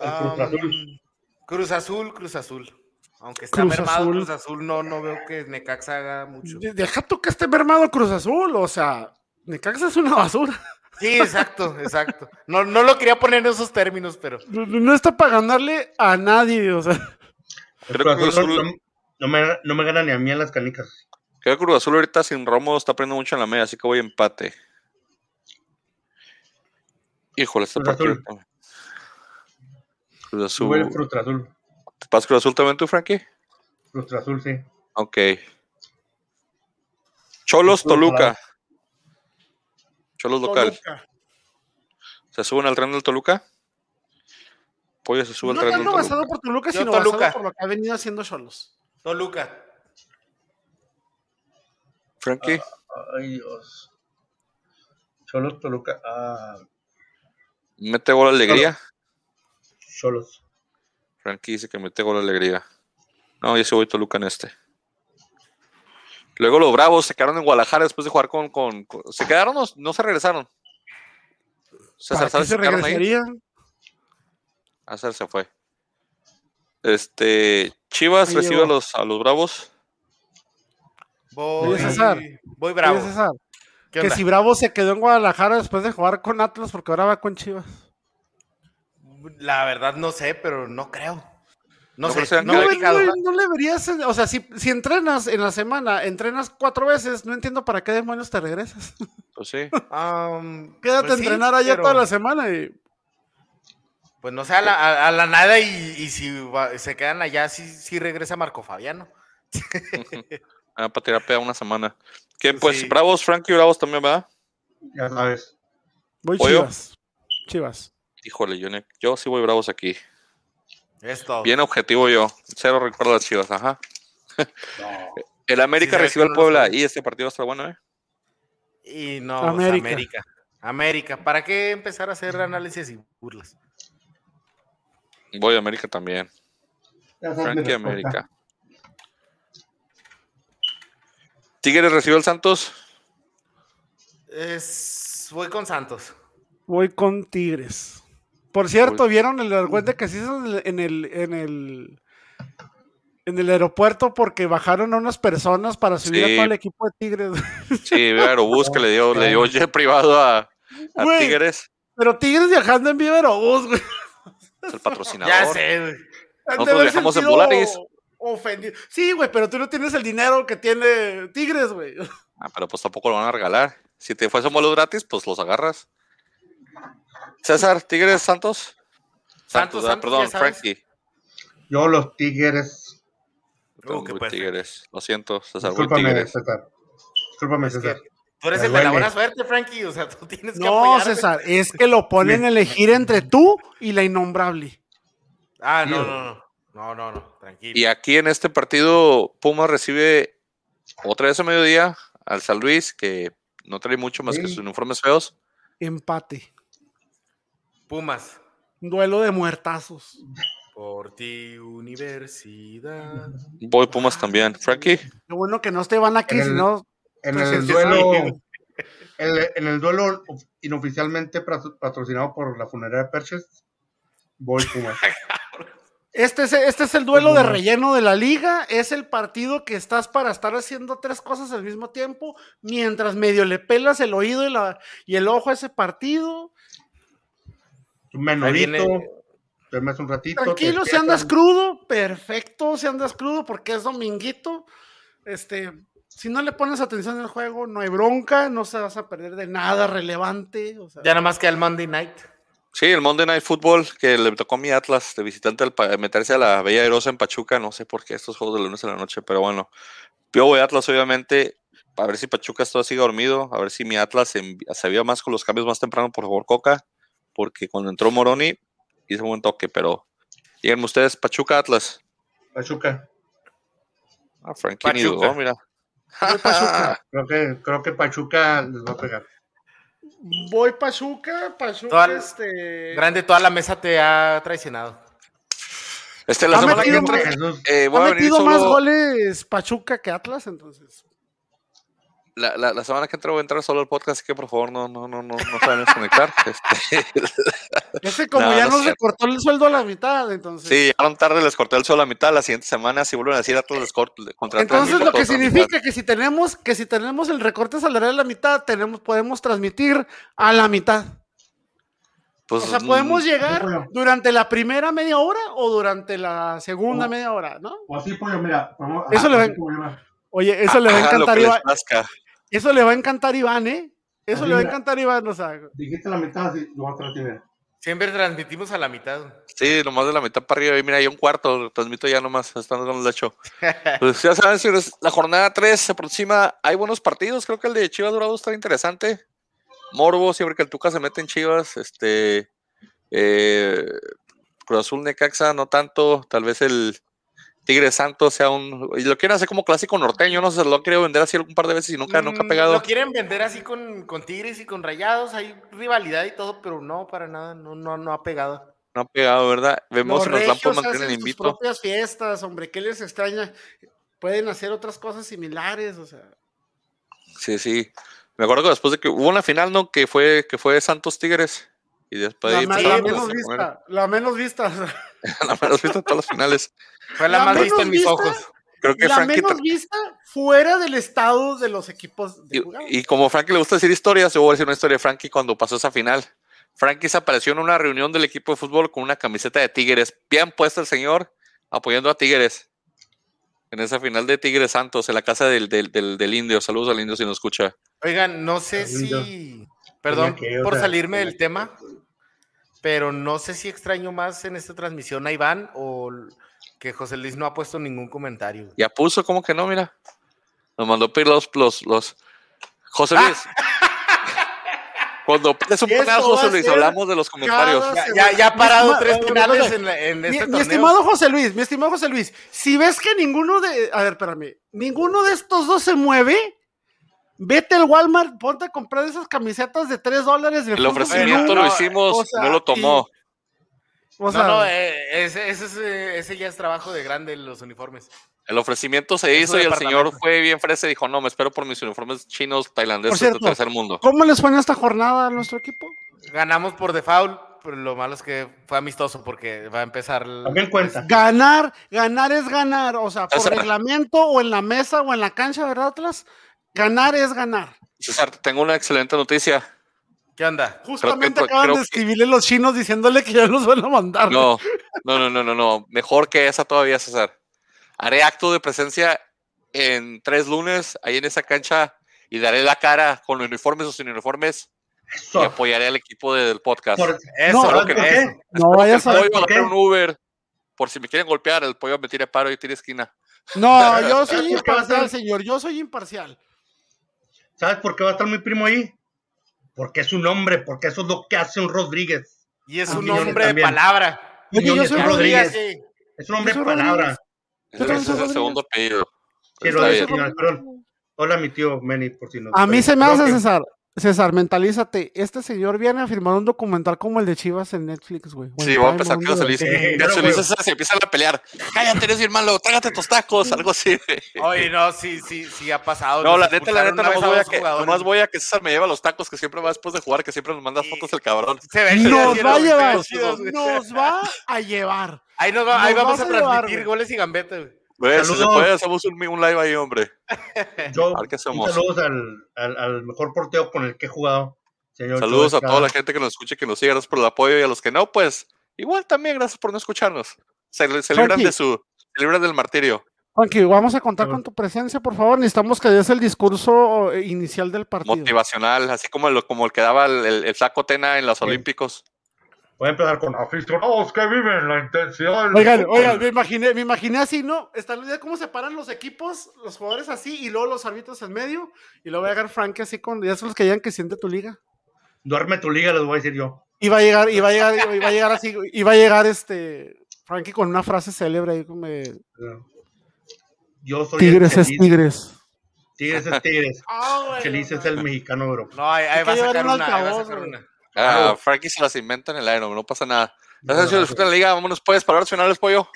Ah,
Cruz Azul.
Cruz Azul, Cruz Azul. Aunque está
Cruz
mermado
Azul.
Cruz Azul, no, no veo que Necaxa haga mucho.
De- Deja tú que esté mermado Cruz Azul, o sea, Necaxa es una basura.
Sí, exacto, exacto. No, no lo quería poner en esos términos, pero
No, no está para ganarle a nadie, o sea.
Creo que
Cruz Azul no, me, no me gana ni a mí en las canicas.
Creo que Cruz Azul ahorita sin Romo está aprendiendo mucho en la media, así que voy a empate. Híjole, este
Cruz
partido.
Azul.
también. Cruz Azul.
Cruz Azul.
¿Te pasas Cruz Azul también tú, Frankie?
Cruz Azul, sí.
Ok. Cholos,
Cruz
Toluca. Cholos local.
Toluca.
¿Se suben al tren del Toluca? Pollo se sube al
No
tren del Toluca.
basado por Toluca,
Yo
sino
Toluca.
basado por lo que ha venido haciendo Cholos.
Toluca.
Frankie,
Ay, Dios. Cholos, Toluca. Ah,
mete gol alegría.
Cholos.
Frankie dice que mete gol alegría. No, yo sí voy Toluca en este. Luego los Bravos se quedaron en Guadalajara después de jugar con. con- con- ¿Se quedaron o no se regresaron? César,
¿Para qué
¿sabes si
se
se
regresarían?
César se fue. Este. Chivas
Ahí
recibe a los, a los Bravos.
Voy,
César.
voy bravo.
César,
¿Qué
que
onda?
si Bravo se quedó en Guadalajara después de jugar con Atlas porque ahora va con Chivas.
La verdad no sé, pero no creo. No,
No,
sé, no
No, le- no, deberías, o sea, si, si entrenas en la semana, entrenas cuatro veces, no entiendo para qué demonios te regresas.
Pues sí.
Quédate
pues
a
sí,
entrenar allá
pero,
toda la semana y
Pues no sé, a la, a- a la nada y, y si va- se quedan allá, sí, sí regresa Marco Fabiano.
Ah, para tirar peda una semana. ¿Qué? Pues
Sí.
Bravos, Frankie Bravos también, ¿verdad?
Ya sabes.
voy
¿Pollo?
Chivas. Chivas.
Híjole, yo, yo sí voy Bravos aquí.
Esto.
Bien objetivo yo. Cero recuerdo a las Chivas, ajá. El América
ve
recibe al
no
Puebla y este partido está bueno, ¿eh?
Y no, pues,
América.
América. América. ¿Para qué empezar a hacer análisis y burlas?
Voy a América también.
Ya sabes mi
Frankie. América. Tigres recibe al Santos.
Es... Voy con Santos.
Voy con Tigres. Por cierto, ¿vieron el argüente que se hizo en el, en el, en el, en el aeropuerto porque bajaron a unas personas para subir
Sí.
a todo el equipo de Tigres?
Sí, Viva Aerobús que le dio, le dio jet privado a, a
Güey.
Tigres.
Pero Tigres viajando en Viva Aerobús, güey.
Es el patrocinador.
Ya sé, güey.
Nosotros viajamos en
sentido
Volaris.
Ofendido. Sí, güey, pero tú no tienes el dinero que tiene Tigres, güey.
Ah, pero pues tampoco lo van a regalar. Si te fuese un vuelo gratis, pues los agarras. César, Tigres, Santos.
Santos,
ah,
Santos,
perdón. Frankie.
Yo los Tigres.
Uh, qué.
Tigres. Lo siento, César,
Discúlpame,
Tigres.
César. Discúlpame, César.
tú eres
Me
el de la buena suerte, Frankie. O sea, tú tienes que
No,
apoyarme.
César, es que lo ponen a elegir entre tú y la innombrable.
Ah, no, no, no. No, no, no. Tranquilo.
Y aquí en este partido, Pumas recibe otra vez a mediodía al San Luis, que no trae mucho más que sus uniformes feos.
Empate.
Pumas.
Duelo de muertazos.
Por ti, universidad.
Voy Pumas también. Frankie,
Qué bueno que no esté van aquí,
En el-
si no.
En el duelo, el- en el duelo of- inoficialmente patro- patrocinado por la funeraria Perches, voy Pumas.
Este es, este es el duelo de
Pumas.
relleno de la liga. Es el partido que estás para estar haciendo tres cosas al mismo tiempo, mientras medio le pelas el oído y, la, y el ojo a ese partido.
Menorito, duermes un ratito.
Tranquilo, si andas crudo, perfecto, si andas crudo porque es dominguito. Este, si no le pones atención al juego, no hay bronca, no se vas a perder de nada relevante. o sea,
Ya nada más que el Monday Night.
Sí, el Monday Night Football, que le tocó a mi Atlas de visitante al pa- meterse a la Bella Airosa en Pachuca. No sé por qué estos juegos de lunes a la noche, pero bueno. Yo voy a Atlas, obviamente, a ver si Pachuca todavía sigue dormido, a ver si mi Atlas se, se vio más con los cambios más temprano por favor Coca, porque cuando entró Moroni hizo un buen toque, pero díganme ustedes, Pachuca Atlas.
Pachuca.
Ah, Frankie ni
Pachuca.
dudó, mira.
Pachuca.
Creo que, creo que Pachuca les va a pegar.
Voy Pachuca, Pachuca,
Toda-
este.
Grande, toda la mesa te ha traicionado.
Este, la
Ha
semana que entra,
Jesús.
eh,
Ha
voy a venir
metido más goles Pachuca que Atlas, entonces.
La, la, la semana que entra voy a entrar solo al podcast, así que por favor no, no, no, no, no se van a desconectar. Este,
Ese como
No,
ya
no
nos
cierto.
recortó el sueldo a la mitad, entonces.
sí, llegaron tarde, les corté el sol a la mitad. La siguiente semana, si vuelven a decir Atlas, les corto.
Entonces lo que significa que si tenemos que si tenemos el recorte salarial a la mitad, tenemos podemos transmitir a la mitad.
Pues,
O sea, podemos
mm,
llegar
pollo.
durante la primera media hora o durante la segunda media hora, ¿no?
O así, pollo, mira. vamos-
Eso
ah,
le
así.
Oye, eso le va a
lo
encantar Iván.
plazca.
Eso le va a encantar Iván, ¿eh? Eso
Así,
le va a encantar Iván, o sea,
Dijiste la mitad, sí, yo voy a tratar de ver.
Siempre transmitimos a la mitad.
Sí, nomás de la mitad para arriba. Mira, hay un cuarto. Transmito ya nomás. Están con el hecho. Pues ya saben, la jornada 3 se aproxima. Hay buenos partidos. Creo que el de Chivas Dorados está interesante. Morbo, siempre que el Tuca se mete en Chivas. Este. Eh, Cruz Azul Necaxa, no tanto. Tal vez el Tigre Santos sea un. Y lo quieren hacer como clásico norteño. No sé, lo han querido vender así un par de veces y nunca, nunca ha
Mm,
pegado.
Lo quieren vender así con, con Tigres y con Rayados. Hay rivalidad y todo, pero no, para nada. No, no, no ha pegado.
No ha pegado, ¿verdad? Vemos
los
si por
regios
mantener
hacen
el
sus
invito.
propias fiestas, hombre, ¿qué les extraña? Pueden hacer otras cosas similares, o sea.
Sí, sí. Me acuerdo que después de que hubo una final, ¿no? Que fue, que fue Santos Tigres. Y después de
La, menos vista, la menos vista.
la menos vista de todas las finales.
Fue la,
La
más vista en mis
vista.
ojos.
Creo que
la
Frankie.
menos vista fuera del estado de los equipos de.
Y, y como Frankie le gusta decir historias, yo voy a decir una historia de Frankie cuando pasó esa final. Frankie se apareció en una reunión del equipo de fútbol con una camiseta de Tigres. Bien puesto el señor, apoyando a Tigres. En esa final de Tigres Santos, en la casa del, del, del, del indio. Saludos al indio si nos escucha.
Oigan, no sé si. Perdón por salirme del tema, pero no sé si extraño más en esta transmisión a Iván o que José Luis no ha puesto ningún comentario.
Ya puso, como que no? Mira. Nos mandó pedir los, los, los. José Luis. Cuando pides un penal, José Luis, hablamos de los comentarios.
Ya, ya, ya ha parado
Mi
tres penales en, la- en
Mi,
este
mi
torneo.
estimado José Luis, mi estimado José Luis, si ves que ninguno de, a ver, espérame, ninguno de estos dos se mueve, vete al Walmart, ponte a comprar esas camisetas de 3 dólares
El ofrecimiento lo hicimos,
o sea,
no lo tomó.
o sea,
no, no, eh, ese, ese, es, ese ya es trabajo de grande los uniformes.
El ofrecimiento se hizo y el señor fue bien fresa y dijo, no, me espero por mis uniformes chinos, tailandeses
cierto,
de tercer mundo.
¿cómo les fue en esta jornada a nuestro equipo?
Ganamos por default, pero lo malo es que fue amistoso porque va a empezar.
También cuenta.
Ganar, ganar es ganar, o sea, por reglamento o en la mesa o en la cancha, ¿verdad, Atlas? Ganar es ganar.
César, tengo una excelente noticia.
¿Qué onda?
Justamente
que-
acaban de
que-
escribirle los chinos diciéndole que ya los van a mandar.
No, no, no, no, no, no. Mejor que esa todavía, César. Haré acto de presencia en tres lunes ahí en esa cancha y daré la cara con uniformes o sin uniformes y apoyaré al equipo de- del podcast.
Por-
Eso,
No,
lo
¿por
que
qué?
eso.
No vayas a ver.
¿por qué?
un Uber. Por si me quieren golpear, el pollo me tire paro y tire esquina.
No, yo soy
¿Por qué
imparcial, señor. Yo soy imparcial.
¿Sabes por qué va a estar mi primo ahí? Porque es un hombre, porque eso es lo que hace un Rodríguez.
Y es un hombre de palabra.
Oye, yo soy
Rodríguez.
Rodríguez.
Sí.
Es un hombre de palabra.
Ese es el segundo apellido.
Hola, mi tío Manny, por si no.
A mí se me hace,
que-
César. César, mentalízate. Este señor viene a firmar un documental como el de Chivas en Netflix, güey.
Sí, voy a empezar que Luis
güey.
se empiezan a pelear. Cállate, eres bien malo, trágate tus tacos, algo así.
Oye, no, sí, sí, sí ha pasado.
No, la neta, la neta, nomás voy, a que, nomás voy a que César me lleve a los tacos que siempre va después de jugar, que siempre nos manda fotos el cabrón.
Se ven
Nos va a llevar.
se güey.
Nos va a llevar.
Ahí, nos va- ahí vamos a transmitir
güey.
goles y gambetas, güey.
Güey, si se
Saludos.
puede, hacemos un, un live ahí, hombre.
Yo,
A ver qué
un
hacemos.
saludos al, al, al mejor porteo con el que he jugado. Señor
Saludos
Joe
a toda la gente que nos escuche, que nos siga, gracias por el apoyo y a los que no, pues igual también gracias por no escucharnos. Se, se libran de su, se libran del martirio.
Juanqui, vamos a contar con tu presencia, por favor. Necesitamos que des el discurso eh, inicial del partido.
Motivacional, así como el, como el que daba el, el, el flaco Tena en los
Sí.
Olímpicos.
Voy a empezar con aficionados que viven la intensidad. del
Oigan,
fútbol.
oigan, me imaginé, me imaginé así, ¿no? Están ya cómo se paran los equipos, los jugadores así, y luego los árbitros en medio, y luego va a llegar Frankie así con, ya son los que digan que siente tu liga.
Duerme tu liga, les voy a decir yo.
Y va a llegar, y va a llegar, y va a llegar así, y va a llegar este Frankie con una frase célebre ahí como
Yo soy
Tigres
el
es Tigres.
Tigres es Tigres.
Ah.
Chelis es el mexicano de Europa.
No, ahí, ahí
Hay
va a sacar
un
una. ahí va a sacar una.
Ah, Frankie se las inventa en el aire, no pasa nada. Gracias, chicos, disfruten la liga. Vámonos, pues, palabras finales, pollo.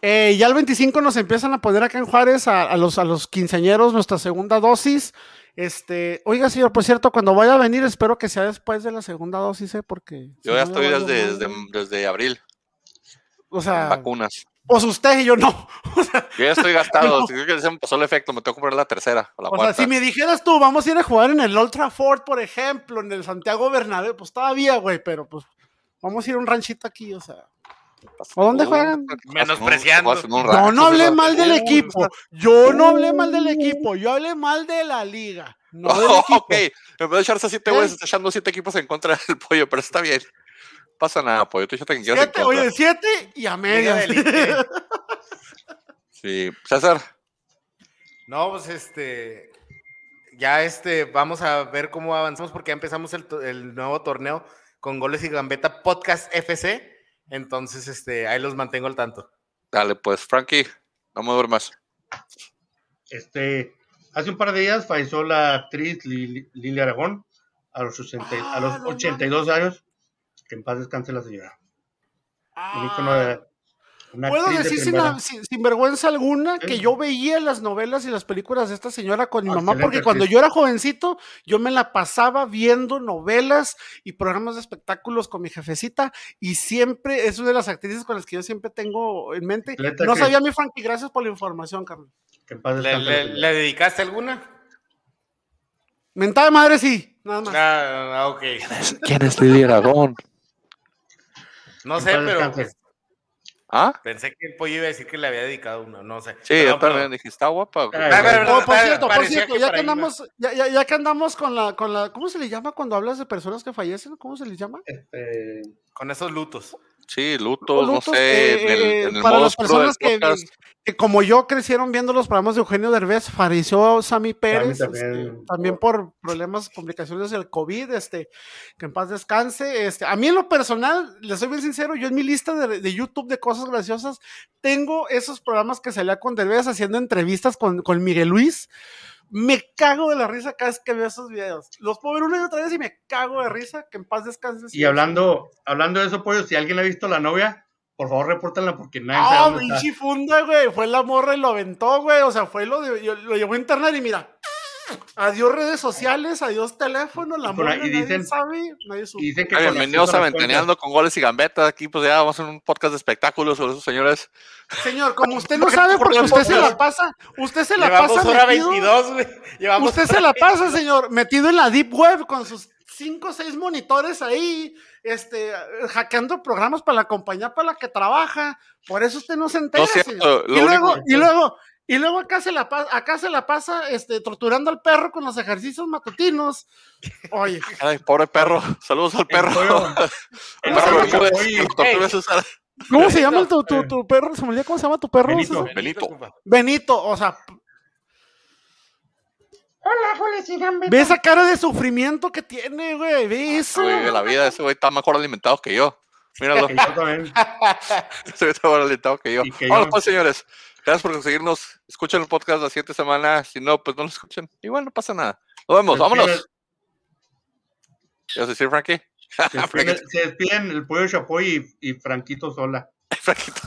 Eh, ya el 25 nos empiezan a poner acá en Juárez a, a los, a los quinceañeros nuestra segunda dosis. Este, oiga, señor, por cierto, cuando vaya a venir, espero que sea después de la segunda dosis, ¿eh? Porque.
Yo
si
ya
no,
estoy desde, desde, desde abril,
O sea,
vacunas.
Pues usted y yo no. O sea,
Yo ya estoy gastado.
No.
Creo que se me pasó el efecto. Me tengo que comprar la tercera o la
o sea,
cuarta.
si me dijeras tú, vamos a ir a jugar en el Old Trafford, por ejemplo, en el Santiago Bernabéu, pues todavía, güey, pero pues vamos a ir a un ranchito aquí, o sea. ¿O dónde juegan?
Menospreciando.
Yo no hablé mal del equipo. Yo no hablé mal del equipo. Yo hablé mal de la liga. No del
Oh,
equipo.
ok, en vez de echarse siete güeyes, está echando siete equipos en contra del pollo, pero está bien. Pasa nada, pollo. Tú échate quien quieras en
Siete, oye, siete y a
élite.
Sí, César.
No, pues este. Ya este, vamos a ver cómo avanzamos porque ya empezamos el, el nuevo torneo con Goles y Gambeta Podcast FC. Entonces, este, ahí los mantengo al tanto.
Dale, pues, Frankie, no me duermas.
Este, hace un par de días falleció la actriz Lili, Lili Aragón a los, 80 a
Ah,
los
no
82 años. Que en paz descanse la señora.
Ah,
de-
Puedo
de
decir sin,
primera.
sin- sin vergüenza alguna que yo veía las novelas y las películas de esta señora con mi
Ah,
mamá, porque cuando yo era jovencito, yo me la pasaba viendo novelas y programas de espectáculos con mi jefecita, y siempre es una de las actrices con las que yo siempre tengo en mente.
Excelente
No sabía mi Frankie, gracias por la información, Carlos.
Que en paz
¿Le,
descanse la
le-
señora.
le dedicaste alguna?
Mentada de madre, sí, nada más.
Ah, ok.
¿Quién es Lili Aragón?
No sé, pero pues,
¿Ah?
pensé que el pollo iba a decir que le había dedicado una, no sé.
Sí, yo también
perdón.
dije, está guapa. güey.
Ay,
pero-
Por, cierto, por cierto,
que
ya que andamos, ya, ya- ya que andamos con la, con la, ¿cómo se le llama cuando hablas de personas que fallecen? ¿Cómo se les llama?
Este,
Con esos lutos.
Sí, lutos, no
Lutos,
sé,
eh,
en el,
eh,
en el
para
modo
las personas que, como yo crecieron viendo los programas de Eugenio Derbez, falleció Sammy Pérez,
también.
este, también por problemas, complicaciones del COVID, este, que en paz descanse. Este, a mí en lo personal, les soy bien sincero, yo en mi lista de, de YouTube de cosas graciosas, tengo esos programas que salía con Derbez haciendo entrevistas con, con Miguel Luis. Me cago de la risa cada vez que veo esos videos. Los puedo ver una y otra vez y me cago de risa. Que en paz descanse.
y hablando, hablando de eso, pollo, si alguien ha visto la novia, por favor repórtenla porque nadie sabe
Ah,
dónde está.
pinche funda, güey. Fue la morra y lo aventó, güey. O sea, fue lo de, lo llevó a internet y mira. Adiós redes sociales, adiós teléfono, la
Y ahí
nadie
dicen-
sabe, nadie supo.
Y dicen que con
Bienvenidos a Ventaneando con goles y gambetas. Aquí, pues ya vamos a hacer un podcast de espectáculos sobre esos señores.
Señor, como usted no sabe, porque usted se la pasa, usted se la
Llevamos
pasa
hora
metido,
22, güey. Llevamos
usted se la pasa, señor, metido en la deep web con sus cinco o seis monitores ahí, este, hackeando programas para la compañía para la que trabaja. Por eso usted no se entera,
No es cierto,
señor. Y luego,
único-
y luego, y luego acá se la pasa, acá se la pasa, este, torturando al perro con los ejercicios matutinos. Oye,
Ay, pobre perro. Saludos al perro. El
El
perro.
¿cómo se llama el tu,
Benito,
tu, tu perro? Se me olvidó cómo se llama tu perro.
Benito.
Benito.
Benito, o sea. Ve esa cara de sufrimiento que tiene, güey. Ve eso.
Güey, de la vida, ese güey está mejor alimentado que yo. Míralo,
yo también.
güey está mejor alimentado que yo.
Yo.
pues señores, gracias por conseguirnos. Escuchen el podcast la siguiente semana. Si no, pues no lo escuchen. Igual no pasa nada. Nos vemos, vámonos. ¿Qué vas a decir, Frankie?
Se despiden, el pollo Chapoy y, y Franquito Sola.
Franquito.